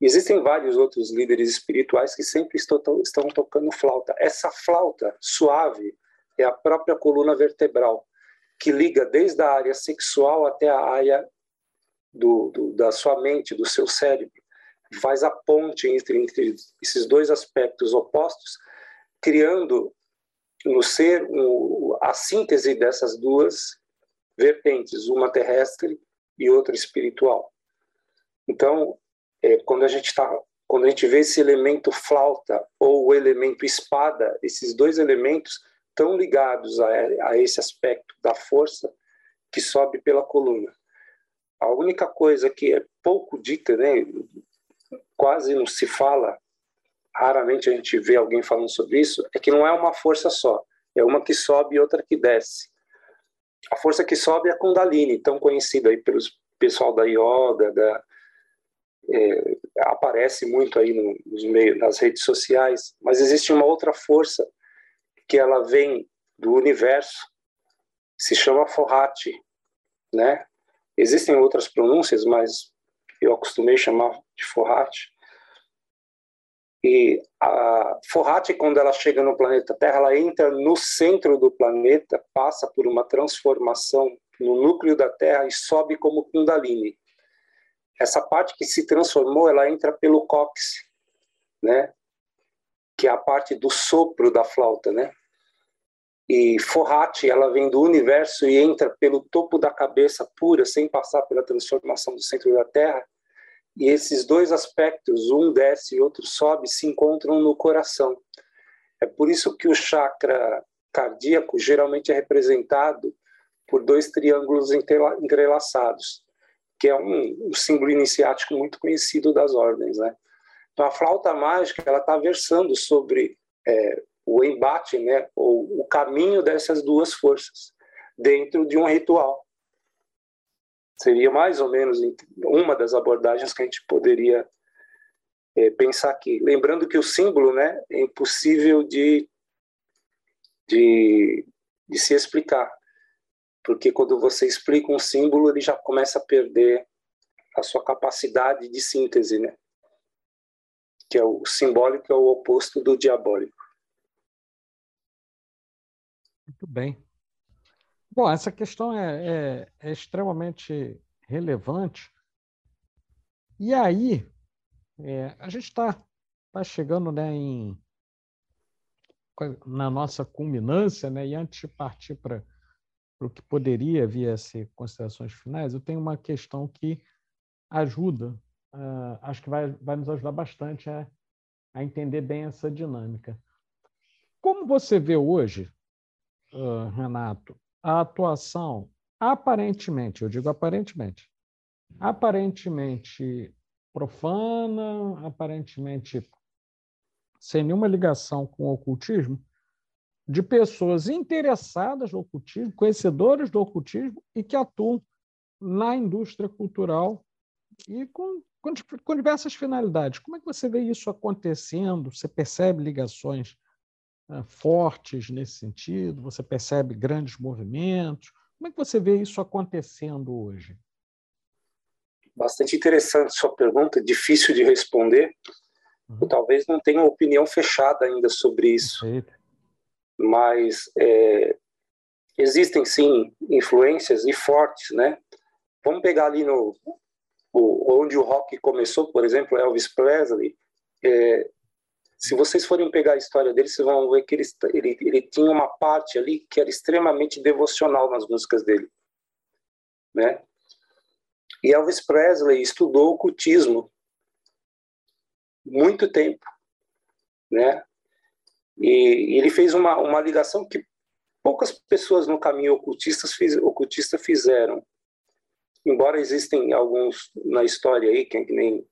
Existem vários outros líderes espirituais que sempre estão, tocando flauta. Essa flauta suave é a própria coluna vertebral, que liga desde a área sexual até a área do, do, da sua mente, do seu cérebro. Faz a ponte entre, entre esses dois aspectos opostos, criando no ser a síntese dessas duas vertentes, uma terrestre e outra espiritual. Então, é, quando a gente está quando a gente vê esse elemento flauta ou o elemento espada, esses dois elementos estão ligados a, a esse aspecto da força que sobe pela coluna. A única coisa que é pouco dita, né, quase não se fala, raramente a gente vê alguém falando sobre isso, é que não é uma força só, é uma que sobe e outra que desce. A força que sobe é a Kundalini, tão conhecida aí pelos pessoal da yoga, da, é, aparece muito aí no, nos meios, nas redes sociais, mas existe uma outra força que ela vem do universo, se chama Forrati, né? Existem outras pronúncias, mas eu acostumei chamar de Forrati. E a Forrati, quando ela chega no planeta Terra, ela entra no centro do planeta, passa por uma transformação no núcleo da Terra e sobe como Kundalini essa parte que se transformou, ela entra pelo cóccix, né? Que é a parte do sopro da flauta, né? E Forrati, ela vem do universo e entra pelo topo da cabeça pura, sem passar pela transformação do centro da Terra. E esses dois aspectos, um desce e outro sobe, se encontram no coração. É por isso que o chakra cardíaco geralmente é representado por dois triângulos entrelaçados que é um, um, símbolo iniciático muito conhecido das ordens, né? Então a flauta mágica ela está versando sobre é, o embate, né, ou o caminho dessas duas forças dentro de um ritual. Seria mais ou menos uma das abordagens que a gente poderia é, pensar aqui. Lembrando que o símbolo, né, é impossível de, de, de se explicar porque quando você explica um símbolo, ele já começa a perder a sua capacidade de síntese, né? Que é o simbólico é o oposto do diabólico. Muito bem. Bom, essa questão é, é, é extremamente relevante. E aí, é, a gente está tá chegando né, em, na nossa culminância, né, e antes de partir para o que poderia vir a ser considerações finais, eu tenho uma questão que ajuda, uh, acho que vai, vai nos ajudar bastante a, a entender bem essa dinâmica. Como você vê hoje, uh, Renato, a atuação aparentemente, eu digo aparentemente, aparentemente profana, aparentemente sem nenhuma ligação com o ocultismo, de pessoas interessadas no ocultismo, conhecedoras do ocultismo e que atuam na indústria cultural e com, com, com, diversas finalidades. Como é que você vê isso acontecendo? Você percebe ligações fortes nesse sentido? Você percebe grandes movimentos? Como é que você vê isso acontecendo hoje? Bastante interessante sua pergunta, difícil de responder. Uhum. Eu talvez não tenha uma opinião fechada ainda sobre isso. Perfeito mas é, existem sim influências e fortes, né? Vamos pegar ali no o, onde o rock começou, por exemplo, Elvis Presley. É, se vocês forem pegar a história dele, vocês vão ver que ele, ele, ele tinha uma parte ali que era extremamente devocional nas músicas dele, né? E Elvis Presley estudou ocultismo muito tempo, né? E, ele fez uma, uma ligação que poucas pessoas no caminho ocultistas fiz, ocultista fizeram. Embora existem alguns na história aí, que, nem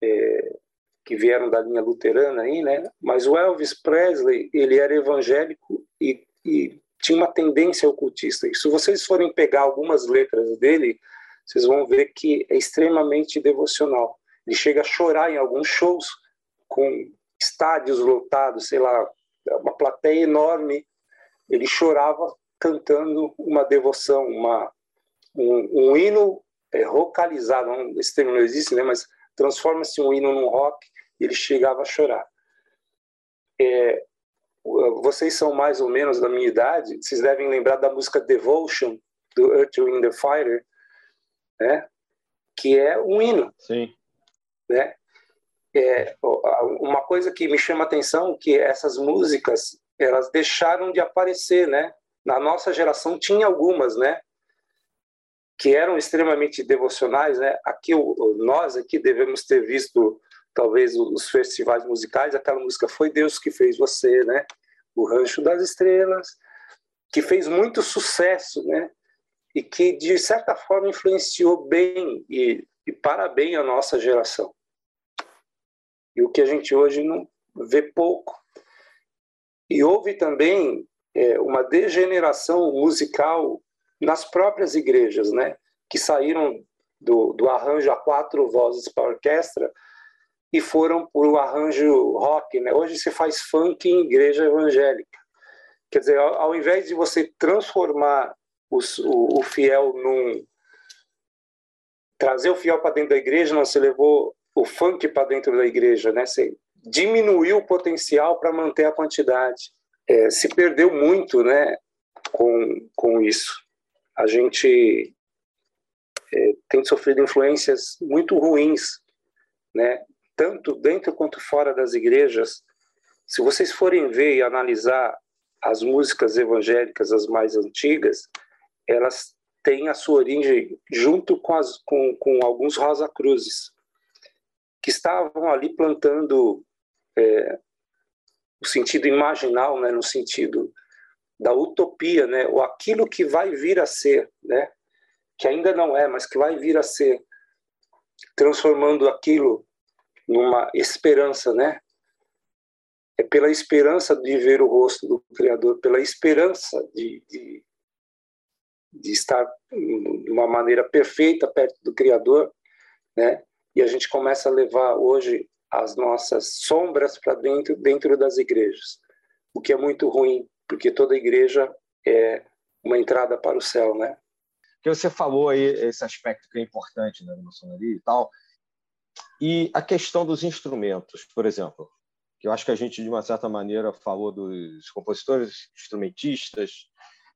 é, que vieram da linha luterana aí, né? Mas o Elvis Presley, ele era evangélico e, e tinha uma tendência ocultista. E se vocês forem pegar algumas letras dele, vocês vão ver que é extremamente devocional. Ele chega a chorar em alguns shows com estádios lotados, sei lá, uma plateia enorme. Ele chorava cantando uma devoção, uma, um, um hino é, rocalizado, não, esse termo não existe, né? mas transforma-se um hino num rock e ele chegava a chorar. É, vocês são mais ou menos da minha idade, vocês devem lembrar da música Devotion, do Earth, Wind and Fire, né? que é um hino. Sim. Né? É, uma coisa que me chama a atenção que essas músicas elas deixaram de aparecer, né? Na nossa geração tinha algumas, né? Que eram extremamente devocionais, né? Aqui nós aqui devemos ter visto talvez os festivais musicais, aquela música foi Deus que fez você, né? O Rancho das Estrelas, que fez muito sucesso, né? E que de certa forma influenciou bem e, e para bem a nossa geração. E o que a gente hoje não vê pouco. E houve também é, uma degeneração musical nas próprias igrejas, né? Que saíram do, do arranjo a quatro vozes para orquestra e foram para o arranjo rock. Né? Hoje se faz funk em igreja evangélica. Quer dizer, ao, ao invés de você transformar os, o, o, fiel num. trazer o fiel para dentro da igreja, não, levou o funk para dentro da igreja, né? Você diminuiu o potencial para manter a quantidade. É, se perdeu muito, né? Com, com isso. A gente é, tem sofrido influências muito ruins, né? tanto dentro quanto fora das igrejas, se vocês forem ver e analisar as músicas evangélicas, as mais antigas, elas têm a sua origem junto com, as, com, com alguns Rosa Cruzes, que estavam ali plantando é, o sentido imaginal, né, no sentido da utopia, né, ou aquilo que vai vir a ser, né, que ainda não é, mas que vai vir a ser, transformando aquilo numa esperança, né? É pela esperança de ver o rosto do Criador, pela esperança de, de, de estar de uma maneira perfeita perto do Criador, né? E a gente começa a levar hoje as nossas sombras para dentro dentro das igrejas, o que é muito ruim, porque toda igreja é uma entrada para o céu, né? Que você falou aí esse aspecto que é importante né, na maçonaria e tal, e a questão dos instrumentos, por exemplo, que eu acho que a gente, de uma certa maneira, falou dos compositores, instrumentistas,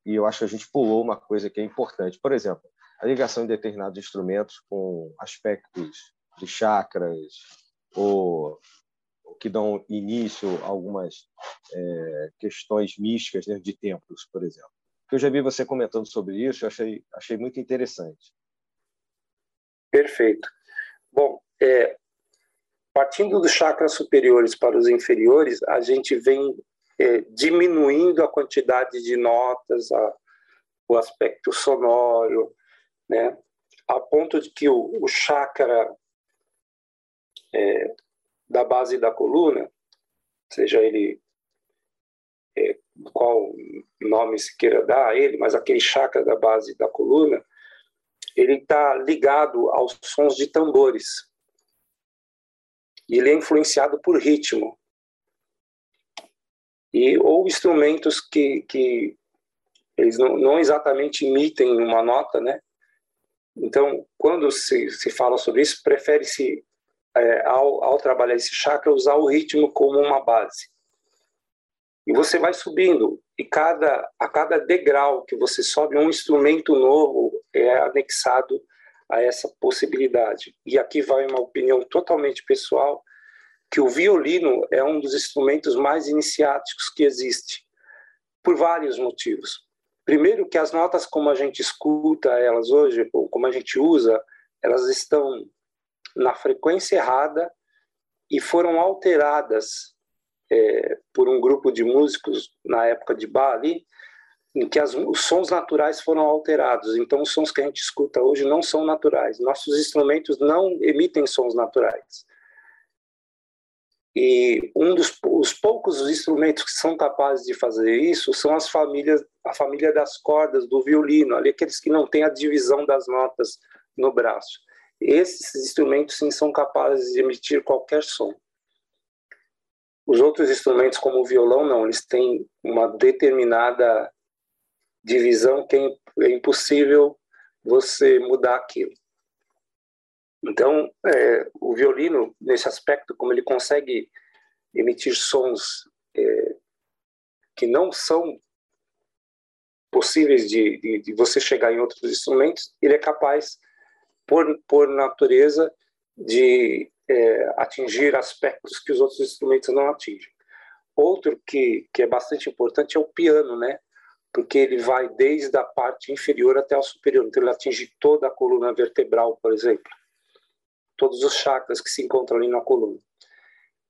e eu acho que a gente pulou uma coisa que é importante. Por exemplo, a ligação de determinados instrumentos com aspectos de chakras ou, que dão início a algumas é, questões místicas dentro de templos, por exemplo. Eu já vi você comentando sobre isso, eu achei, achei muito interessante. Perfeito. Bom, é, partindo dos chakras superiores para os inferiores, a gente vem é, diminuindo a quantidade de notas, a, o aspecto sonoro, né? a ponto de que o, o chakra é, da base da coluna, seja ele é, qual nome se queira dar a ele, mas aquele chakra da base da coluna, ele está ligado aos sons de tambores e ele é influenciado por ritmo e ou instrumentos que, que eles não, não exatamente imitem uma nota, né? Então, quando se, se fala sobre isso, prefere-se, é, ao, ao trabalhar esse chakra, usar o ritmo como uma base. E você vai subindo, e cada, a cada degrau que você sobe, um instrumento novo é anexado a essa possibilidade. E aqui vai uma opinião totalmente pessoal, que o violino é um dos instrumentos mais iniciáticos que existe, por vários motivos. Primeiro que as notas como a gente escuta elas hoje, ou como a gente usa, elas estão na frequência errada e foram alteradas é, por um grupo de músicos na época de Bali, em que as, os sons naturais foram alterados. Então, os sons que a gente escuta hoje não são naturais. Nossos instrumentos não emitem sons naturais. E um dos os poucos instrumentos que são capazes de fazer isso são as famílias, a família das cordas do violino, ali aqueles que não têm a divisão das notas no braço. Esses instrumentos sim são capazes de emitir qualquer som. Os outros instrumentos, como o violão, não, eles têm uma determinada divisão que é, é impossível você mudar aquilo. Então, é, o violino, nesse aspecto, como ele consegue emitir sons é, que não são possíveis de, de, de, você chegar em outros instrumentos, ele é capaz, por, por natureza, de é, atingir aspectos que os outros instrumentos não atingem. Outro que, que é bastante importante é o piano, né? Porque ele vai desde a parte inferior até a superior. Então, ele atinge toda a coluna vertebral, por exemplo. Todos os chakras que se encontram ali na coluna.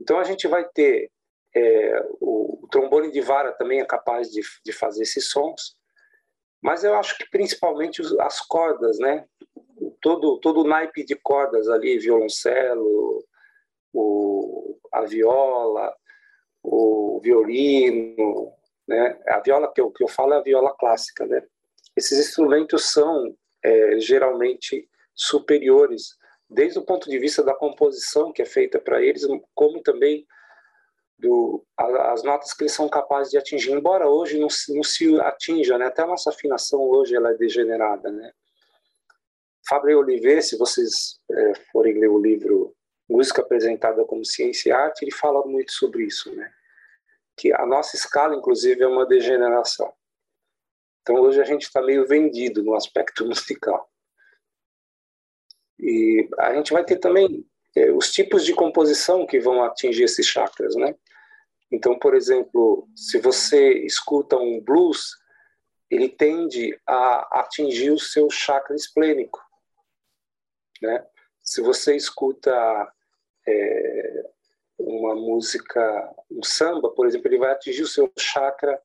Então, a gente vai ter é, o, o, trombone de vara também é capaz de, de fazer esses sons, mas eu acho que principalmente as cordas, né? Todo, todo o naipe de cordas ali, violoncelo, o, a viola, o violino, né? A viola que eu, que eu falo é a viola clássica, né? Esses instrumentos são é, geralmente superiores, desde o ponto de vista da composição que é feita para eles, como também do, as notas que eles são capazes de atingir, embora hoje não, não se atinja, né? Até a nossa afinação hoje ela é degenerada, né? Fábio Oliveira, se vocês é, forem ler o livro Música Apresentada como Ciência e Arte, ele fala muito sobre isso, né? Que a nossa escala, inclusive, é uma degeneração. Então, hoje a gente está meio vendido no aspecto musical. E a gente vai ter também é, os tipos de composição que vão atingir esses chakras, né? Então, por exemplo, se você escuta um blues, ele tende a atingir o seu chakra esplênico. Né? Se você escuta é, uma música, um samba, por exemplo, ele vai atingir o seu chakra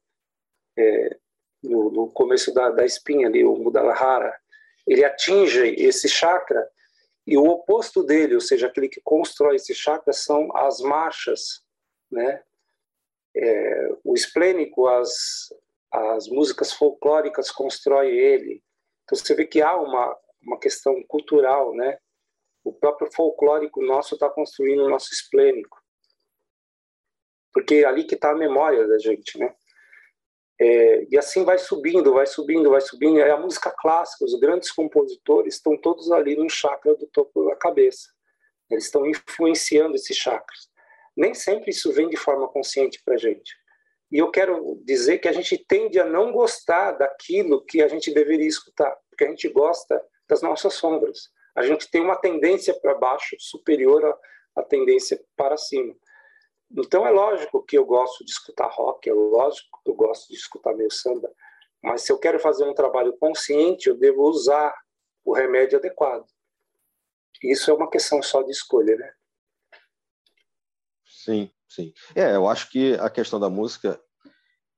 é, no, no, começo da, da espinha ali, o Mudalahara. Ele atinge esse chakra e o oposto dele, ou seja, aquele que constrói esse chakra, são as marchas, né? É, o esplênico, as, as músicas folclóricas constrói ele. Então você vê que há uma, uma questão cultural, né? O próprio folclórico nosso está construindo o nosso esplênico, porque é ali que está a memória da gente, né? É, e assim vai subindo, vai subindo, vai subindo. É a música clássica, os grandes compositores estão todos ali no chakra do topo da cabeça. Eles estão influenciando esses chakras. Nem sempre isso vem de forma consciente para a gente. E eu quero dizer que a gente tende a não gostar daquilo que a gente deveria escutar, porque a gente gosta das nossas sombras. A gente tem uma tendência para baixo superior à, à tendência para cima. Então é lógico que eu gosto de escutar rock, é lógico que eu gosto de escutar meu samba, mas se eu quero fazer um trabalho consciente, eu devo usar o remédio adequado. Isso é uma questão só de escolha, né? Sim, sim. É, eu acho que a questão da música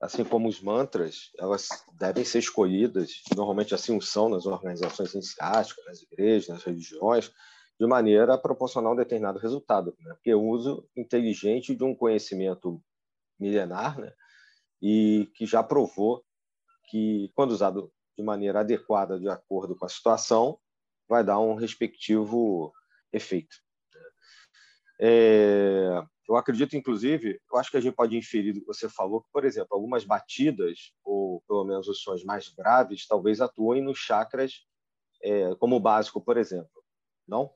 assim como os mantras, elas devem ser escolhidas, normalmente assim são nas organizações iniciáticas, nas igrejas, nas religiões, de maneira a proporcionar um determinado resultado, né? porque o uso inteligente de um conhecimento milenar, né? e que já provou que, quando usado de maneira adequada, de acordo com a situação, vai dar um respectivo efeito. É, eu acredito, inclusive, eu acho que a gente pode inferir do que você falou, que, por exemplo, algumas batidas, ou pelo menos os sons mais graves, talvez atuem nos chakras é, como básico, por exemplo. Não?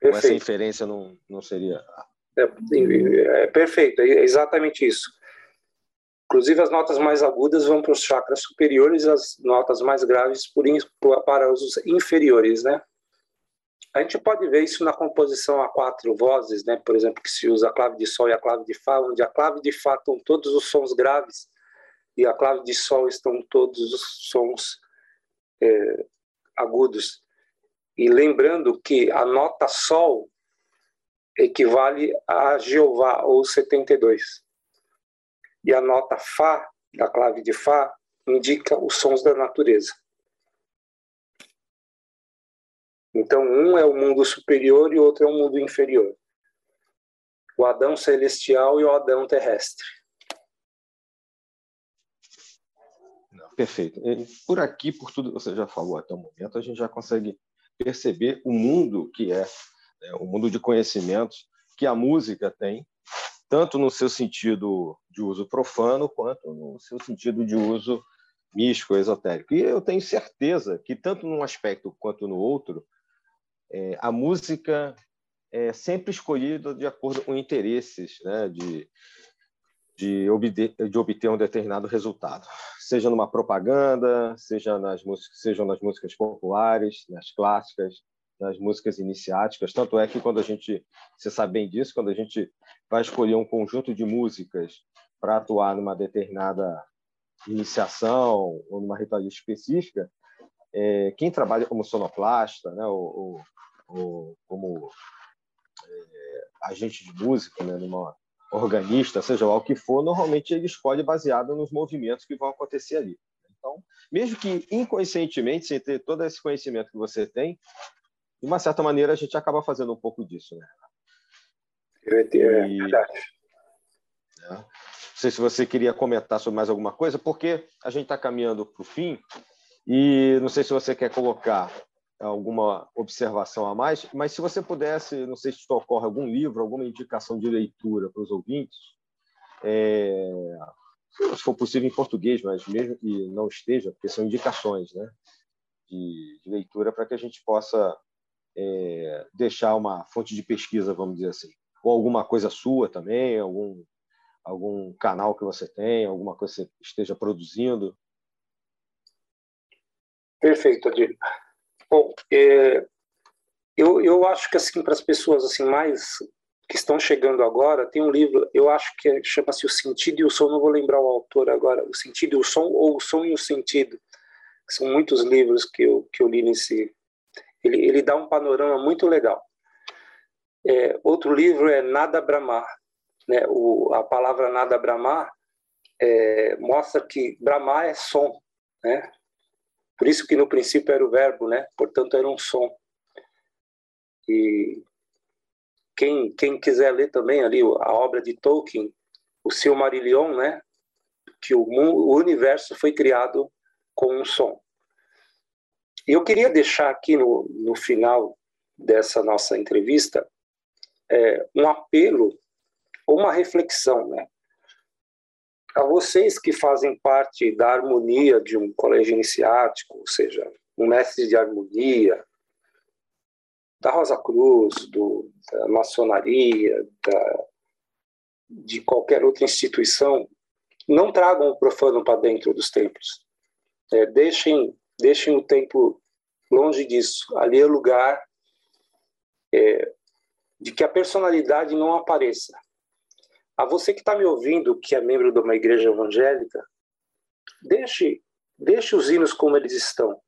Essa inferência não, não seria. É, é perfeito, é exatamente isso. Inclusive, as notas mais agudas vão para os chakras superiores, as notas mais graves por, para os inferiores, né? A gente pode ver isso na composição a quatro vozes, né? por exemplo, que se usa a clave de Sol e a clave de Fá, onde a clave de Fá estão todos os sons graves e a clave de Sol estão todos os sons é, agudos. E lembrando que a nota Sol equivale a Jeová, ou 72. e a nota Fá, da clave de Fá, indica os sons da natureza. Então, um é o mundo superior e outro é o mundo inferior. O Adão celestial e o Adão terrestre. Perfeito. Por aqui, por tudo que você já falou até o momento, a gente já consegue perceber o mundo que é, né, o mundo de conhecimentos que a música tem, tanto no seu sentido de uso profano, quanto no seu sentido de uso místico, esotérico. E eu tenho certeza que, tanto num aspecto quanto no outro, é, a música é sempre escolhida de acordo com interesses né, de, de, obter, de obter um determinado resultado, seja numa propaganda, seja nas sejam nas músicas populares, nas clássicas, nas músicas iniciáticas. Tanto é que quando a gente, você sabe bem disso, quando a gente vai escolher um conjunto de músicas para atuar numa determinada iniciação ou numa ritualística específica, é, quem trabalha como sonoplasta, né, ou, ou, ou como é, agente de música, né, numa organista, seja lá o que for, normalmente ele escolhe baseado nos movimentos que vão acontecer ali. Então, mesmo que inconscientemente, sem ter todo esse conhecimento que você tem, de uma certa maneira a gente acaba fazendo um pouco disso, né? É e... verdade. É. Não sei se você queria comentar sobre mais alguma coisa, porque a gente está caminhando para o fim e não sei se você quer colocar alguma observação a mais, mas se você pudesse, não sei se te ocorre algum livro, alguma indicação de leitura para os ouvintes, é, se for possível em português, mas mesmo que não esteja, porque são indicações né, de, de leitura para que a gente possa é, deixar uma fonte de pesquisa, vamos dizer assim, ou alguma coisa sua também, algum algum canal que você tem, alguma coisa que você esteja produzindo. Perfeito, Adilho. Bom, é, eu, eu acho que assim para as pessoas assim mais que estão chegando agora, tem um livro, eu acho que chama-se O Sentido e o Som, não vou lembrar o autor agora, O Sentido e o Som, ou O Som e o Sentido, são muitos livros que eu, que eu li nesse... Ele, ele dá um panorama muito legal. É, outro livro é Nada Brahmar, né? o, a palavra Nada Brahmar é, mostra que Brahmar é som, né? Por isso que no princípio era o verbo, né? Portanto, era um som. E quem, quem quiser ler também ali a obra de Tolkien, o Silmarillion, né? Que o, o universo foi criado com um som. E eu queria deixar aqui no, no final dessa nossa entrevista é, um apelo ou uma reflexão, né? A vocês que fazem parte da harmonia de um colégio iniciático, ou seja, um mestre de harmonia, da Rosa Cruz, do, da maçonaria, da, de qualquer outra instituição, não tragam o profano para dentro dos templos. É, deixem, deixem o templo longe disso. Ali é lugar é, de que a personalidade não apareça. A você que está me ouvindo, que é membro de uma igreja evangélica, deixe, deixe os hinos como eles estão.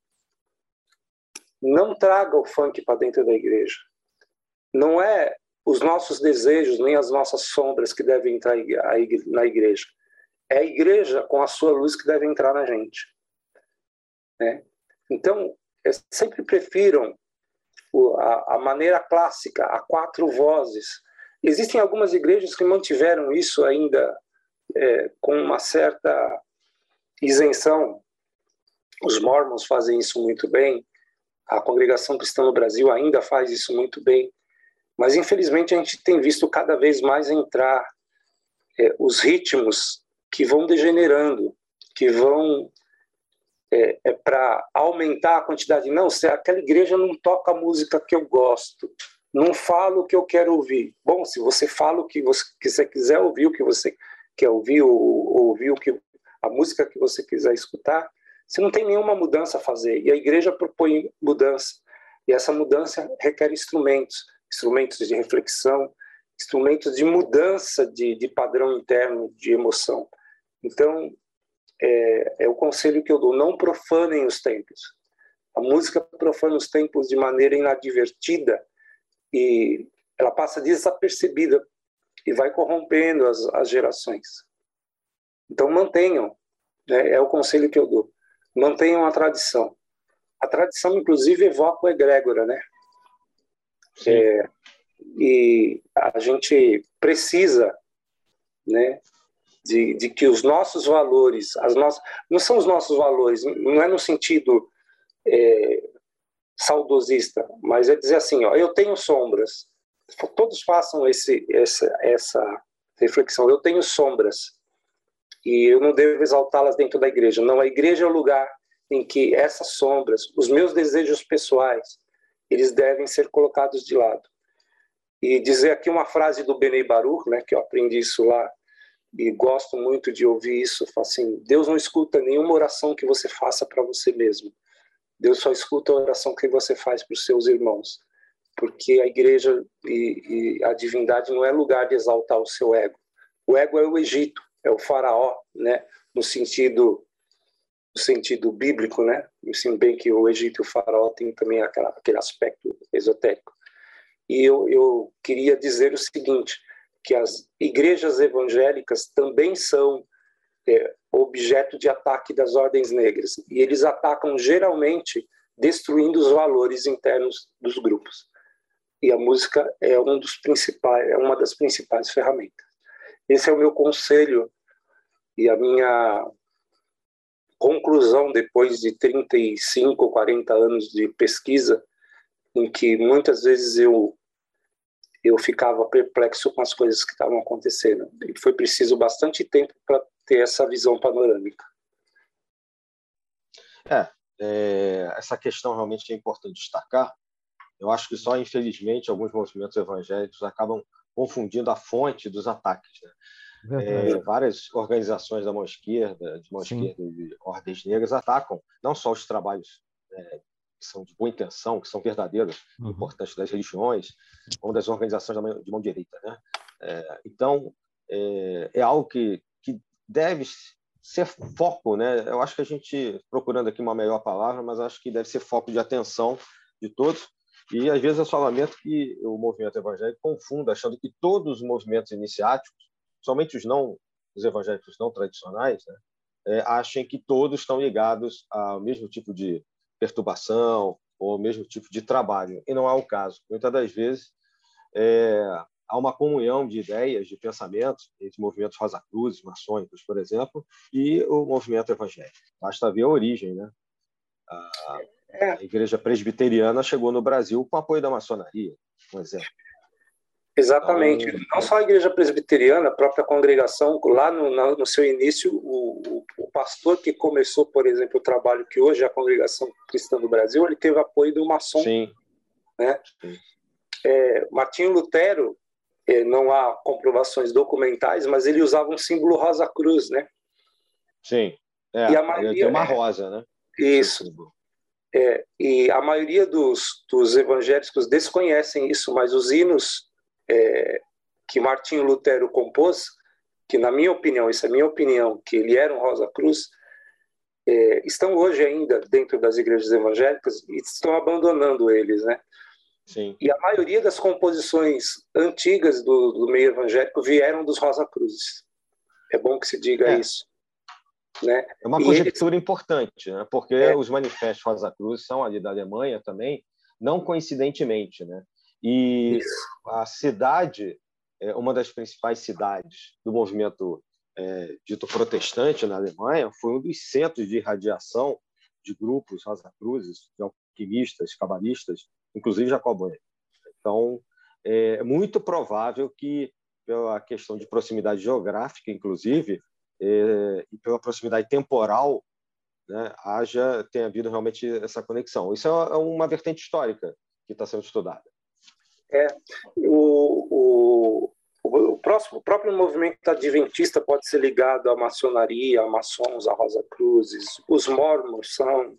Não traga o funk para dentro da igreja. Não é os nossos desejos nem as nossas sombras que devem entrar na igreja. É a igreja com a sua luz que deve entrar na gente. Né? Então, sempre prefiram a maneira clássica, a quatro vozes, Existem algumas igrejas que mantiveram isso ainda é, com uma certa isenção. Os mormons fazem isso muito bem, a congregação cristã no Brasil ainda faz isso muito bem, mas infelizmente a gente tem visto cada vez mais entrar é, os ritmos que vão degenerando, que vão é, é para aumentar a quantidade. Não, se aquela igreja não toca a música que eu gosto, não falo o que eu quero ouvir. Bom, se você fala o que você, que você quiser ouvir, o que você quer ouvir, ou, ou ouvir o que, a música que você quiser escutar, você não tem nenhuma mudança a fazer. E a igreja propõe mudança. E essa mudança requer instrumentos, instrumentos de reflexão, instrumentos de mudança de, de padrão interno, de emoção. Então, é, é o conselho que eu dou: não profanem os templos. A música profana os templos de maneira inadvertida e ela passa desapercebida e vai corrompendo as, as gerações. Então mantenham, né? é o conselho que eu dou, mantenham a tradição. A tradição, inclusive, evoca o egrégora, né? É, e a gente precisa, né, de, de que os nossos valores, as nossas, não são os nossos valores, não é no sentido é, saudosista, mas é dizer assim, ó, eu tenho sombras. Todos façam esse, essa, essa reflexão. Eu tenho sombras e eu não devo exaltá-las dentro da igreja. Não, a igreja é o lugar em que essas sombras, os meus desejos pessoais, eles devem ser colocados de lado. E dizer aqui uma frase do Benei Baruch, né, que eu aprendi isso lá e gosto muito de ouvir isso, assim, Deus não escuta nenhuma oração que você faça para você mesmo. Deus só escuta a oração que você faz para os seus irmãos. Porque a igreja e, e a divindade não é lugar de exaltar o seu ego. O ego é o Egito, é o faraó, né, no sentido no sentido bíblico, né? Sim, bem que o Egito e o faraó têm também aquela, aquele aspecto esotérico. E eu, eu queria dizer o seguinte, que as igrejas evangélicas também são é, objeto de ataque das ordens negras. E eles atacam geralmente destruindo os valores internos dos grupos. E a música é um dos principais, é uma das principais ferramentas. Esse é o meu conselho e a minha conclusão depois de 35 ou 40 anos de pesquisa, em que muitas vezes eu eu ficava perplexo com as coisas que estavam acontecendo. E foi preciso bastante tempo para ter essa visão panorâmica. É, é, essa questão realmente é importante destacar. Eu acho que só, infelizmente, alguns movimentos evangélicos acabam confundindo a fonte dos ataques. Né? É, várias organizações da mão esquerda, de mão Sim. esquerda e de ordens negras atacam não só os trabalhos é, que são de boa intenção, que são verdadeiros, uhum. importantes das religiões, como das organizações de mão direita. Né? É, então, é, é, algo que deve ser foco, né? Eu acho que a gente, procurando aqui uma melhor palavra, mas acho que deve ser foco de atenção de todos. E, às vezes, eu só lamento que o movimento evangélico confunda, achando que todos os movimentos iniciáticos, somente os não os evangélicos não tradicionais, né, é, achem que todos estão ligados ao mesmo tipo de perturbação ou o mesmo tipo de trabalho. E não é o caso. Muitas das vezes é, há uma comunhão de ideias, de pensamentos entre movimentos Rosa Cruz, maçônicos, por exemplo, e o movimento evangélico. Basta ver a origem, né? A, é. a Igreja Presbiteriana chegou no Brasil com apoio da maçonaria, por exemplo. Exatamente. Então, Não só a igreja presbiteriana, a própria congregação, lá no, no seu início, o, o, o, pastor que começou, por exemplo, o trabalho que hoje é a congregação cristã do Brasil, ele teve apoio do maçom. Sim. Né? Sim. É, Martinho Lutero, é, não há comprovações documentais, mas ele usava um símbolo rosa cruz, né? Sim. É, e a maioria, tem uma rosa, né? Isso. É, e a maioria dos, dos evangélicos desconhecem isso, mas os hinos é, que Martinho Lutero compôs, que na minha opinião, isso é minha opinião, que ele era um Rosa Cruz, é, estão hoje ainda dentro das igrejas evangélicas e estão abandonando eles, né? Sim. E a maioria das composições antigas do, do meio evangélico vieram dos Rosa Cruzes. É bom que se diga é. isso. Né? É uma conjectura eles... importante, né? porque é. os manifestos Rosa Cruz são ali da Alemanha também, não coincidentemente, né? E Isso. a cidade, é uma das principais cidades do movimento é, dito protestante na Alemanha, foi um dos centros de irradiação de grupos Rosa Cruzes, de alquimistas, cabalistas, inclusive Jacobone. Então, é muito provável que, pela questão de proximidade geográfica, inclusive, é, e pela proximidade temporal, né, haja, tenha havido realmente essa conexão. Isso é uma vertente histórica que está sendo estudada. É, o, o, o, próximo, o próprio movimento adventista pode ser ligado à maçonaria, a maçons, a Rosa Cruzes, os mormons são.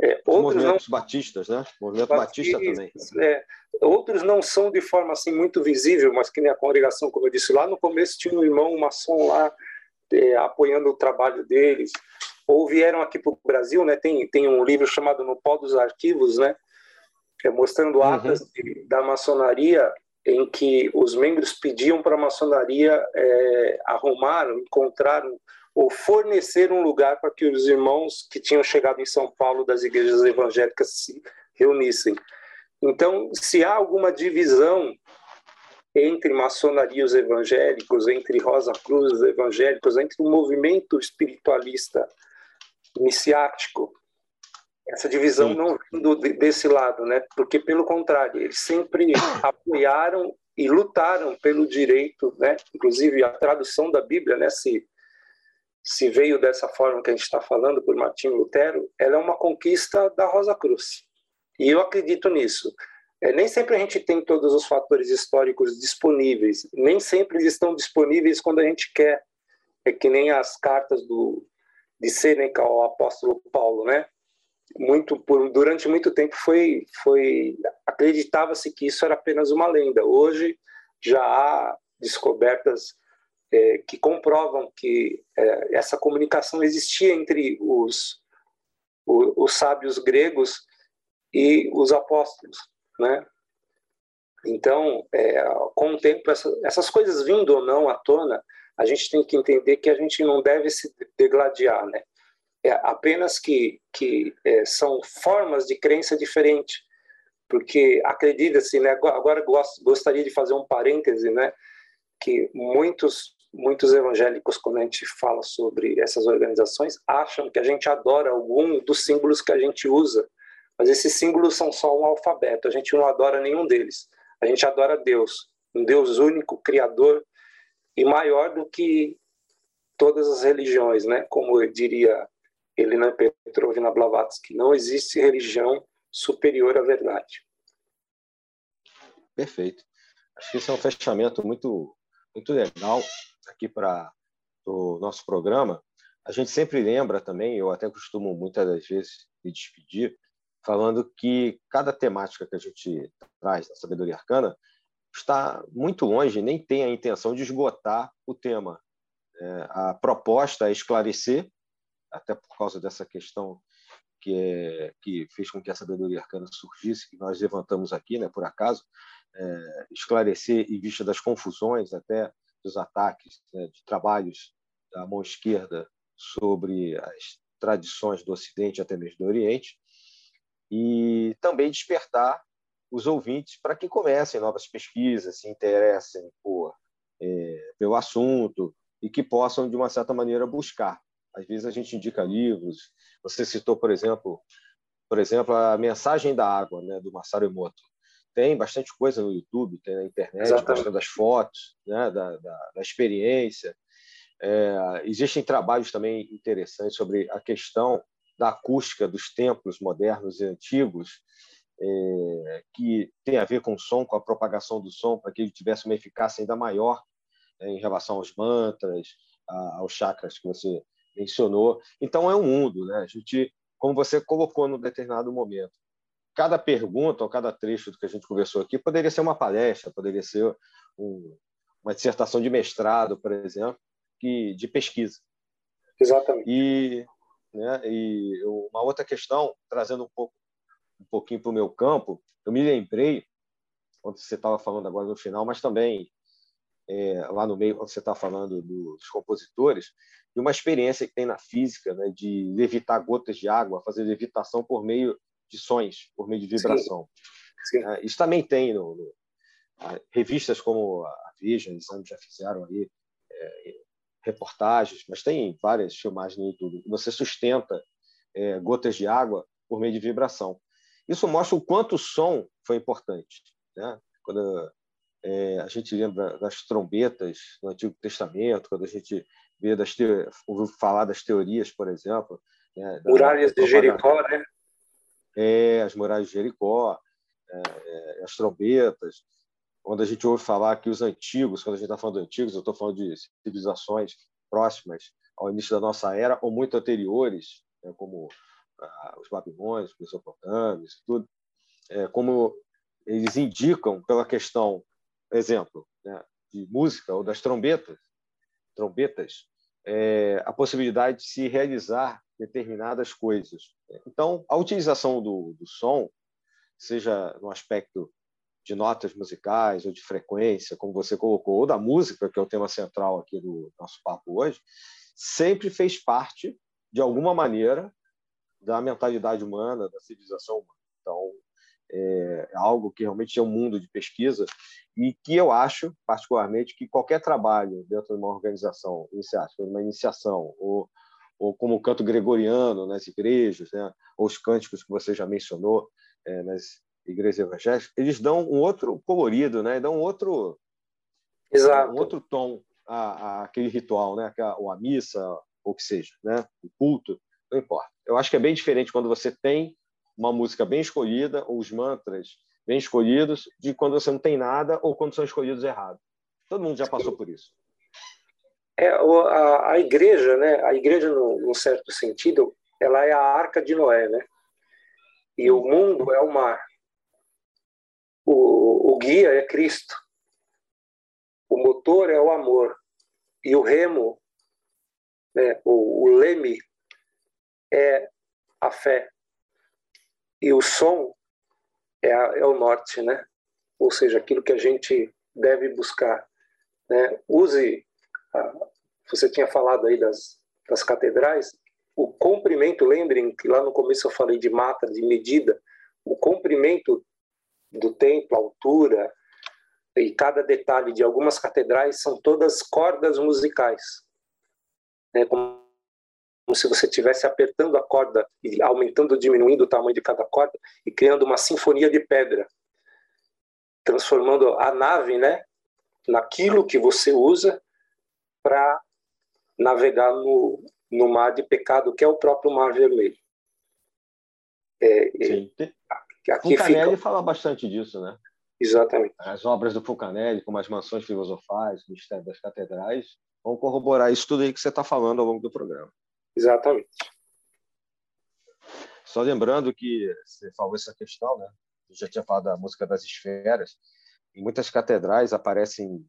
É, os movimentos não, batistas, né? Movimento batistas, batista também. É, outros não são de forma assim muito visível, mas que nem a congregação, como eu disse lá no começo, tinha um irmão um maçom lá é, apoiando o trabalho deles. Ou vieram aqui para o Brasil, né? Tem, tem um livro chamado No Pó dos Arquivos, né? é, mostrando atas uhum. de, da maçonaria em que os membros pediam para a maçonaria é, arrumar, encontrar ou fornecer um lugar para que os irmãos que tinham chegado em São Paulo das igrejas evangélicas se reunissem. Então, se há alguma divisão entre maçonaria os evangélicos, entre Rosa Cruz os evangélicos, entre o movimento espiritualista iniciático, essa divisão Sim. não vindo desse lado, né? Porque pelo contrário, eles sempre apoiaram e lutaram pelo direito, né? Inclusive a tradução da Bíblia, né? Se se veio dessa forma que a gente está falando por Martinho Lutero, ela é uma conquista da Rosa Cruz. E eu acredito nisso. É, nem sempre a gente tem todos os fatores históricos disponíveis, nem sempre eles estão disponíveis quando a gente quer. É que nem as cartas do, de Sêneca ao apóstolo Paulo, né? Muito por durante muito tempo foi foi acreditava-se que isso era apenas uma lenda. Hoje já há descobertas é, que comprovam que é, essa comunicação existia entre os, os, os sábios gregos e os apóstolos, né? Então, é, com o tempo, essa, essas coisas vindo ou não à tona, a gente tem que entender que a gente não deve se degladiar, né? É apenas que, que é, são formas de crença diferentes, porque acredita-se, né? Agora gost, gostaria de fazer um parêntese, né? Que muitos muitos evangélicos, quando a gente fala sobre essas organizações, acham que a gente adora algum dos símbolos que a gente usa, mas esses símbolos são só um alfabeto, a gente não adora nenhum deles. A gente adora Deus, um Deus único, criador e maior do que todas as religiões, né? Como diria Helena Petrovna Blavatsky, não existe religião superior à verdade. Perfeito. Acho que isso é um fechamento muito, muito legal aqui para o nosso programa. A gente sempre lembra também, eu até costumo muitas das vezes me despedir, falando que cada temática que a gente traz na sabedoria arcana está muito longe, nem tem a intenção de esgotar o tema. É, a proposta é esclarecer, até por causa dessa questão que, é, que fez com que a sabedoria arcana surgisse, que nós levantamos aqui, né, por acaso, é, esclarecer em vista das confusões, até dos ataques né, de trabalhos da mão esquerda sobre as tradições do Ocidente, até mesmo do Oriente, e também despertar os ouvintes para que comecem novas pesquisas, se interessem por, é, pelo assunto e que possam, de uma certa maneira, buscar. Às vezes a gente indica livros. Você citou, por exemplo, por exemplo, a Mensagem da Água, né, do Masaru Emoto. Tem bastante coisa no YouTube, tem na internet, Exatamente. mostrando as fotos né, da, da, da experiência. É, existem trabalhos também interessantes sobre a questão da acústica dos templos modernos e antigos, é, que tem a ver com o som, com a propagação do som, para que ele tivesse uma eficácia ainda maior é, em relação aos mantras, a, aos chakras que você mencionou. Então é um mundo, né? A gente, como você colocou no determinado momento, cada pergunta ou cada trecho do que a gente conversou aqui poderia ser uma palestra, poderia ser um, uma dissertação de mestrado, por exemplo, que de pesquisa. Exatamente. E né? E uma outra questão, trazendo um pouco um pouquinho para o meu campo, eu me lembrei quando você estava falando agora no final, mas também é, lá no meio quando você está falando dos compositores, de uma experiência que tem na física, né, de levitar gotas de água, fazer levitação por meio de sons, por meio de vibração. Sim. Sim. É, isso também tem no, no revistas como a Veja, eles já fizeram aí é, reportagens, mas tem várias filmagens no YouTube, você sustenta é, gotas de água por meio de vibração. Isso mostra o quanto o som foi importante. Né? Quando é, a gente lembra das trombetas no Antigo Testamento, quando a gente vê das ouviu falar das teorias, por exemplo. Né, muralhas da, de Jericó, né? É, as muralhas de Jericó, é, é, as trombetas. Quando a gente ouve falar que os antigos, quando a gente está falando de antigos, eu estou falando de civilizações próximas ao início da nossa era ou muito anteriores, né, como ah, os babilônios, os mesopotâmios, tudo, é, como eles indicam pela questão, exemplo, né, de música ou das trombetas, trombetas, é, a possibilidade de se realizar determinadas coisas. Então, a utilização do, do som, seja no aspecto de notas musicais ou de frequência, como você colocou, ou da música, que é o tema central aqui do nosso papo hoje, sempre fez parte, de alguma maneira, da mentalidade humana, da civilização humana. Então, é algo que realmente é um mundo de pesquisa e que eu acho, particularmente, que qualquer trabalho dentro de uma organização iniciática, uma iniciação, ou, ou como o canto gregoriano nas igrejas, né, ou os cânticos que você já mencionou é, nas igrejas evangélicas, eles dão um outro colorido, né, dão um outro, Exato. um outro tom a, a aquele ritual, né, ou a missa, ou o que seja, né, o culto, não importa. Eu acho que é bem diferente quando você tem uma música bem escolhida, ou os mantras bem escolhidos, de quando você não tem nada ou quando são escolhidos errados. Todo mundo já passou por isso. É, a, a igreja, né? A igreja, num certo sentido, ela é a arca de Noé, né? E o mundo é o mar. O, o guia é Cristo. O motor é o amor. E o remo, né? o, o leme, é a fé. E o som é, a, é o norte, né? Ou seja, aquilo que a gente deve buscar. Né? Use, a, você tinha falado aí das, das catedrais, o comprimento, lembrem que lá no começo eu falei de mata, de medida, o comprimento do templo, a altura e cada detalhe de algumas catedrais são todas cordas musicais. Né? Como se você estivesse apertando a corda e aumentando ou diminuindo o tamanho de cada corda e criando uma sinfonia de pedra, transformando a nave, né, naquilo que você usa para navegar no, no mar de pecado, que é o próprio Mar Vermelho. É, Sim. Aqui Fulcanelli fica... fala bastante disso, né? Exatamente. As obras do Fulcanelli, como as mansões filosofais, o mistério das catedrais, vão corroborar isso tudo aí que você está falando ao longo do programa. Exatamente. Só lembrando que você falou essa questão, né? Eu já tinha falado da música das esferas. Em muitas catedrais aparecem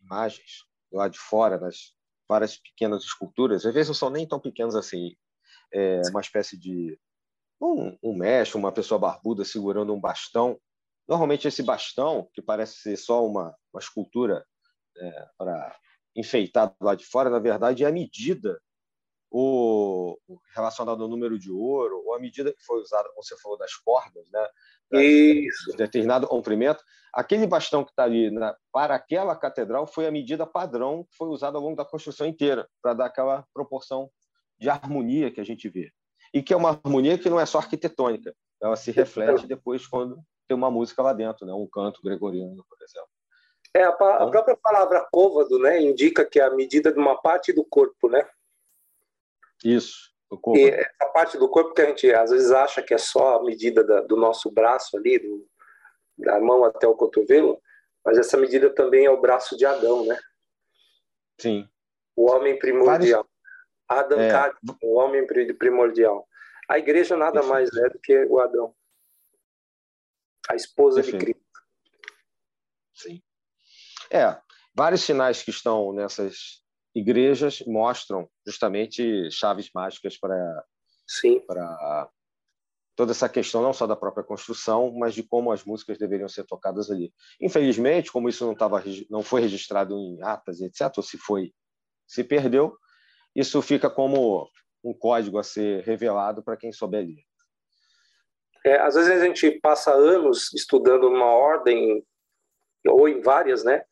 imagens lá de fora, das várias pequenas esculturas. Às vezes não são nem tão pequenas assim. É uma espécie de um, um mestre, uma pessoa barbuda segurando um bastão. Normalmente esse bastão, que parece ser só uma, uma escultura é, para enfeitar lá de fora, na verdade é a medida o, relacionado ao número de ouro, ou a medida que foi usada, como você falou, das cordas, né? Das, Isso. De determinado comprimento, aquele bastão que está ali na, para aquela catedral foi a medida padrão que foi usada ao longo da construção inteira, para dar aquela proporção de harmonia que a gente vê. E que é uma harmonia que não é só arquitetônica, ela se reflete depois quando tem uma música lá dentro, né? um canto gregoriano, por exemplo. É, a, a então própria palavra côvado né, indica que é a medida de uma parte do corpo, né? Isso. E essa parte do corpo que a gente às vezes acha que é só a medida da, do nosso braço ali, do, da mão até o cotovelo, mas essa medida também é o braço de Adão, né? Sim. O homem primordial. Vários... Adão é... o homem primordial. A igreja nada mais é do que o Adão. A esposa Perfeito. de Cristo. Sim. É, vários sinais que estão nessas igrejas mostram justamente chaves mágicas para para toda essa questão não só da própria construção, mas de como as músicas deveriam ser tocadas ali. Infelizmente, como isso não estava não foi registrado em atas, etc, ou se foi, se perdeu, isso fica como um código a ser revelado para quem souber ler. É, às vezes a gente passa anos estudando uma ordem ou em várias, né?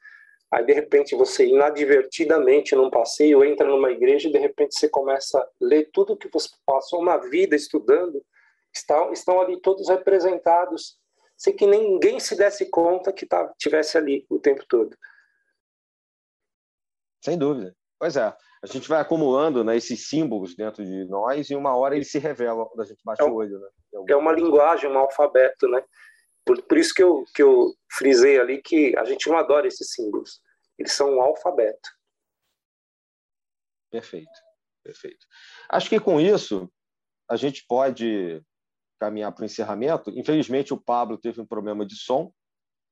Aí, de repente, você inadvertidamente num passeio entra numa igreja e, de repente, você começa a ler tudo que você passou uma vida estudando. Estão, estão ali todos representados, sem que ninguém se desse conta que tá, tivesse ali o tempo todo. Sem dúvida. Pois é. A gente vai acumulando né, esses símbolos dentro de nós e uma hora eles se revelam quando a gente bate é, o olho. Né? É uma linguagem, um alfabeto, né? Por, por isso que eu, que eu frisei ali que a gente não adora esses símbolos. Eles são um alfabeto. Perfeito, perfeito. Acho que com isso a gente pode caminhar para o encerramento. Infelizmente, o Pablo teve um problema de som,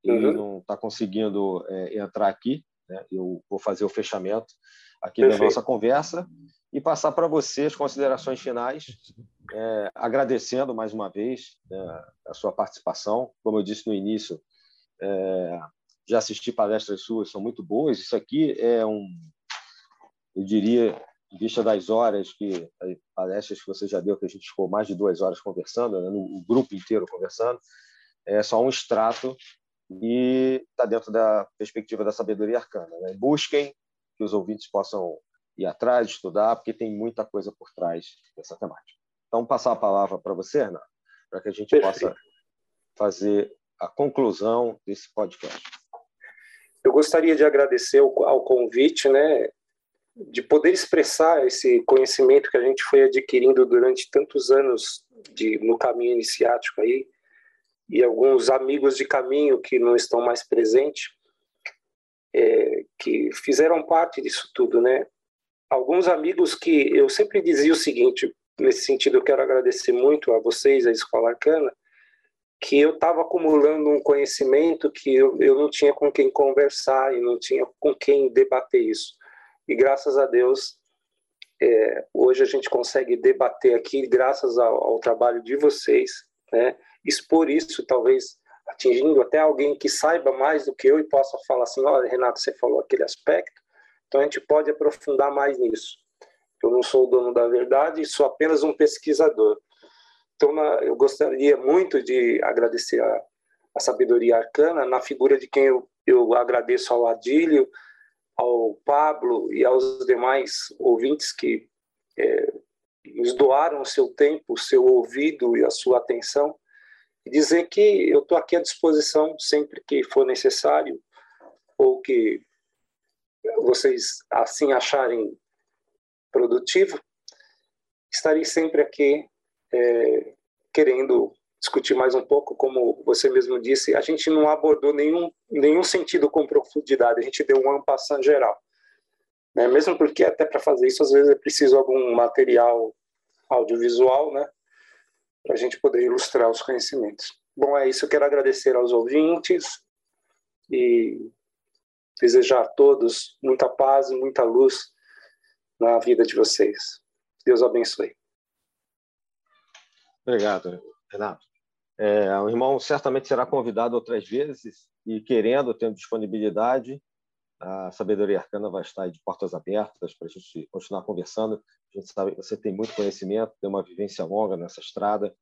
ele uhum. não está conseguindo é, entrar aqui. Né? Eu vou fazer o fechamento aqui Perfeito. da nossa conversa e passar para você as considerações finais, é, agradecendo mais uma vez né, a sua participação. Como eu disse no início, É, já assisti palestras suas, são muito boas. Isso aqui é um, eu diria, em vista das horas que palestras que você já deu, que a gente ficou mais de duas horas conversando, né, no grupo inteiro conversando, é só um extrato e está dentro da perspectiva da sabedoria arcana. Né? Busquem que os ouvintes possam ir atrás, estudar, porque tem muita coisa por trás dessa temática. Então, passar a palavra para você, Renato, para que a gente Perfeito. possa fazer a conclusão desse podcast. Eu gostaria de agradecer ao convite, né, de poder expressar esse conhecimento que a gente foi adquirindo durante tantos anos de, no caminho iniciático aí, e alguns amigos de caminho que não estão mais presentes, é, que fizeram parte disso tudo, né? Alguns amigos que eu sempre dizia o seguinte, nesse sentido eu quero agradecer muito a vocês, a Escola Arcana, que eu estava acumulando um conhecimento que eu, eu não tinha com quem conversar e não tinha com quem debater isso. E graças a Deus, é, hoje a gente consegue debater aqui, graças ao, ao, trabalho de vocês, né? expor isso, talvez atingindo até alguém que saiba mais do que eu e possa falar assim: olha, Renato, você falou aquele aspecto, então a gente pode aprofundar mais nisso. Eu não sou o dono da verdade, sou apenas um pesquisador. Então, eu gostaria muito de agradecer a, a sabedoria arcana na figura de quem eu, eu agradeço ao Adílio, ao Pablo e aos demais ouvintes que é, nos doaram o seu tempo, o seu ouvido e a sua atenção, e dizer que eu estou aqui à disposição sempre que for necessário, ou que vocês assim acharem produtivo, estarei sempre aqui é, querendo discutir mais um pouco, como você mesmo disse, a gente não abordou nenhum, nenhum sentido com profundidade, a gente deu um ampassão geral. Né? Mesmo porque até para fazer isso, às vezes é preciso algum material audiovisual, né? Para a gente poder ilustrar os conhecimentos. Bom, é isso. Eu quero agradecer aos ouvintes e desejar a todos muita paz e muita luz na vida de vocês. Deus abençoe. Obrigado, Renato. É, o irmão certamente será convidado outras vezes e, querendo, tendo disponibilidade, a Sabedoria Arcana vai estar de portas abertas para a gente continuar conversando. A gente sabe que você tem muito conhecimento, tem uma vivência longa nessa estrada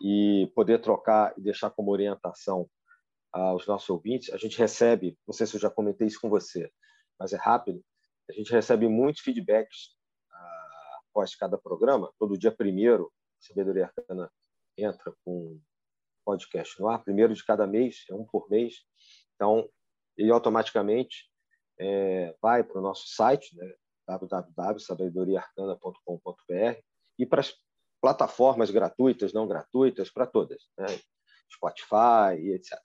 e poder trocar e deixar como orientação aos nossos ouvintes. A gente recebe, não sei se eu já comentei isso com você, mas é rápido, a gente recebe muitos feedbacks ah, após cada programa. Todo dia primeiro Sabedoria Arcana entra com podcast no ar, primeiro de cada mês, é um por mês. Então, ele automaticamente é, vai para o nosso site, né, www.sabedoriaarcana.com.br e para as plataformas gratuitas, não gratuitas, para todas, né, Spotify e etc.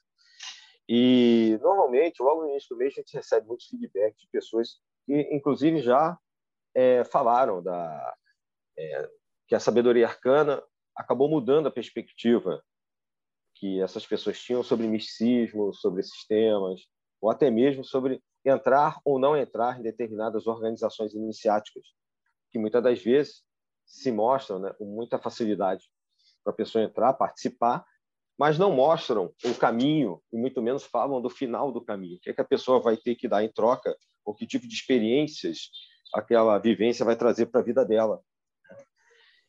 E, normalmente, logo no início do mês, a gente recebe muitos feedbacks de pessoas que, inclusive, já é, falaram da, é, que a sabedoria arcana acabou mudando a perspectiva que essas pessoas tinham sobre misticismo, sobre sistemas, ou até mesmo sobre entrar ou não entrar em determinadas organizações iniciáticas, que muitas das vezes se mostram né, com muita facilidade para a pessoa entrar, participar, mas não mostram o caminho e muito menos falam do final do caminho. O que, é que a pessoa vai ter que dar em troca, ou que tipo de experiências aquela vivência vai trazer para a vida dela.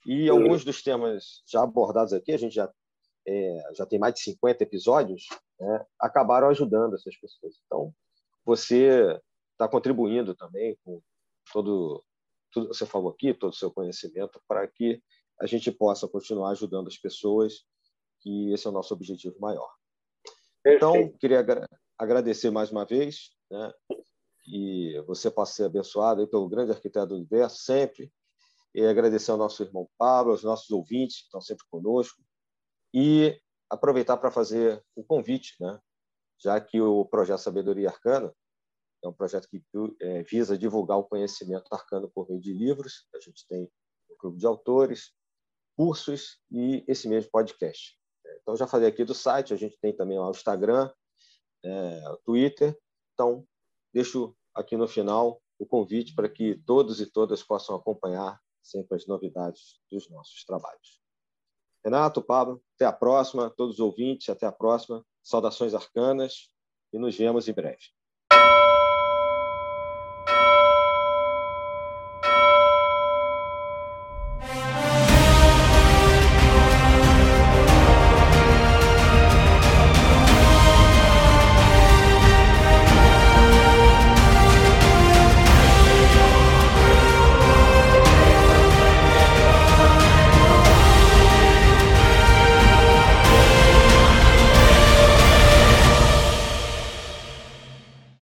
E alguns dos temas já abordados aqui, a gente já, é, já tem mais de 50 episódios, né, acabaram ajudando essas pessoas. Então, você está contribuindo também com todo tudo que você falou aqui, todo o seu conhecimento, para que a gente possa continuar ajudando as pessoas, que esse é o nosso objetivo maior. Então, Perfeito. Queria agradecer mais uma vez, né, e você possa ser abençoado pelo grande arquiteto do universo, sempre, e agradecer ao nosso irmão Pablo, aos nossos ouvintes que estão sempre conosco, e aproveitar para fazer o convite, né? já que o projeto Sabedoria Arcana é um projeto que é, visa divulgar o conhecimento arcano por meio de livros. A gente tem um clube de autores, cursos e esse mesmo podcast. Então, já falei aqui do site, a gente tem também lá o Instagram, é, Twitter. Então, deixo aqui no final o convite para que todos e todas possam acompanhar sempre as novidades dos nossos trabalhos. Renato, Pablo, até a próxima. Todos os ouvintes, até a próxima. Saudações arcanas e nos vemos em breve.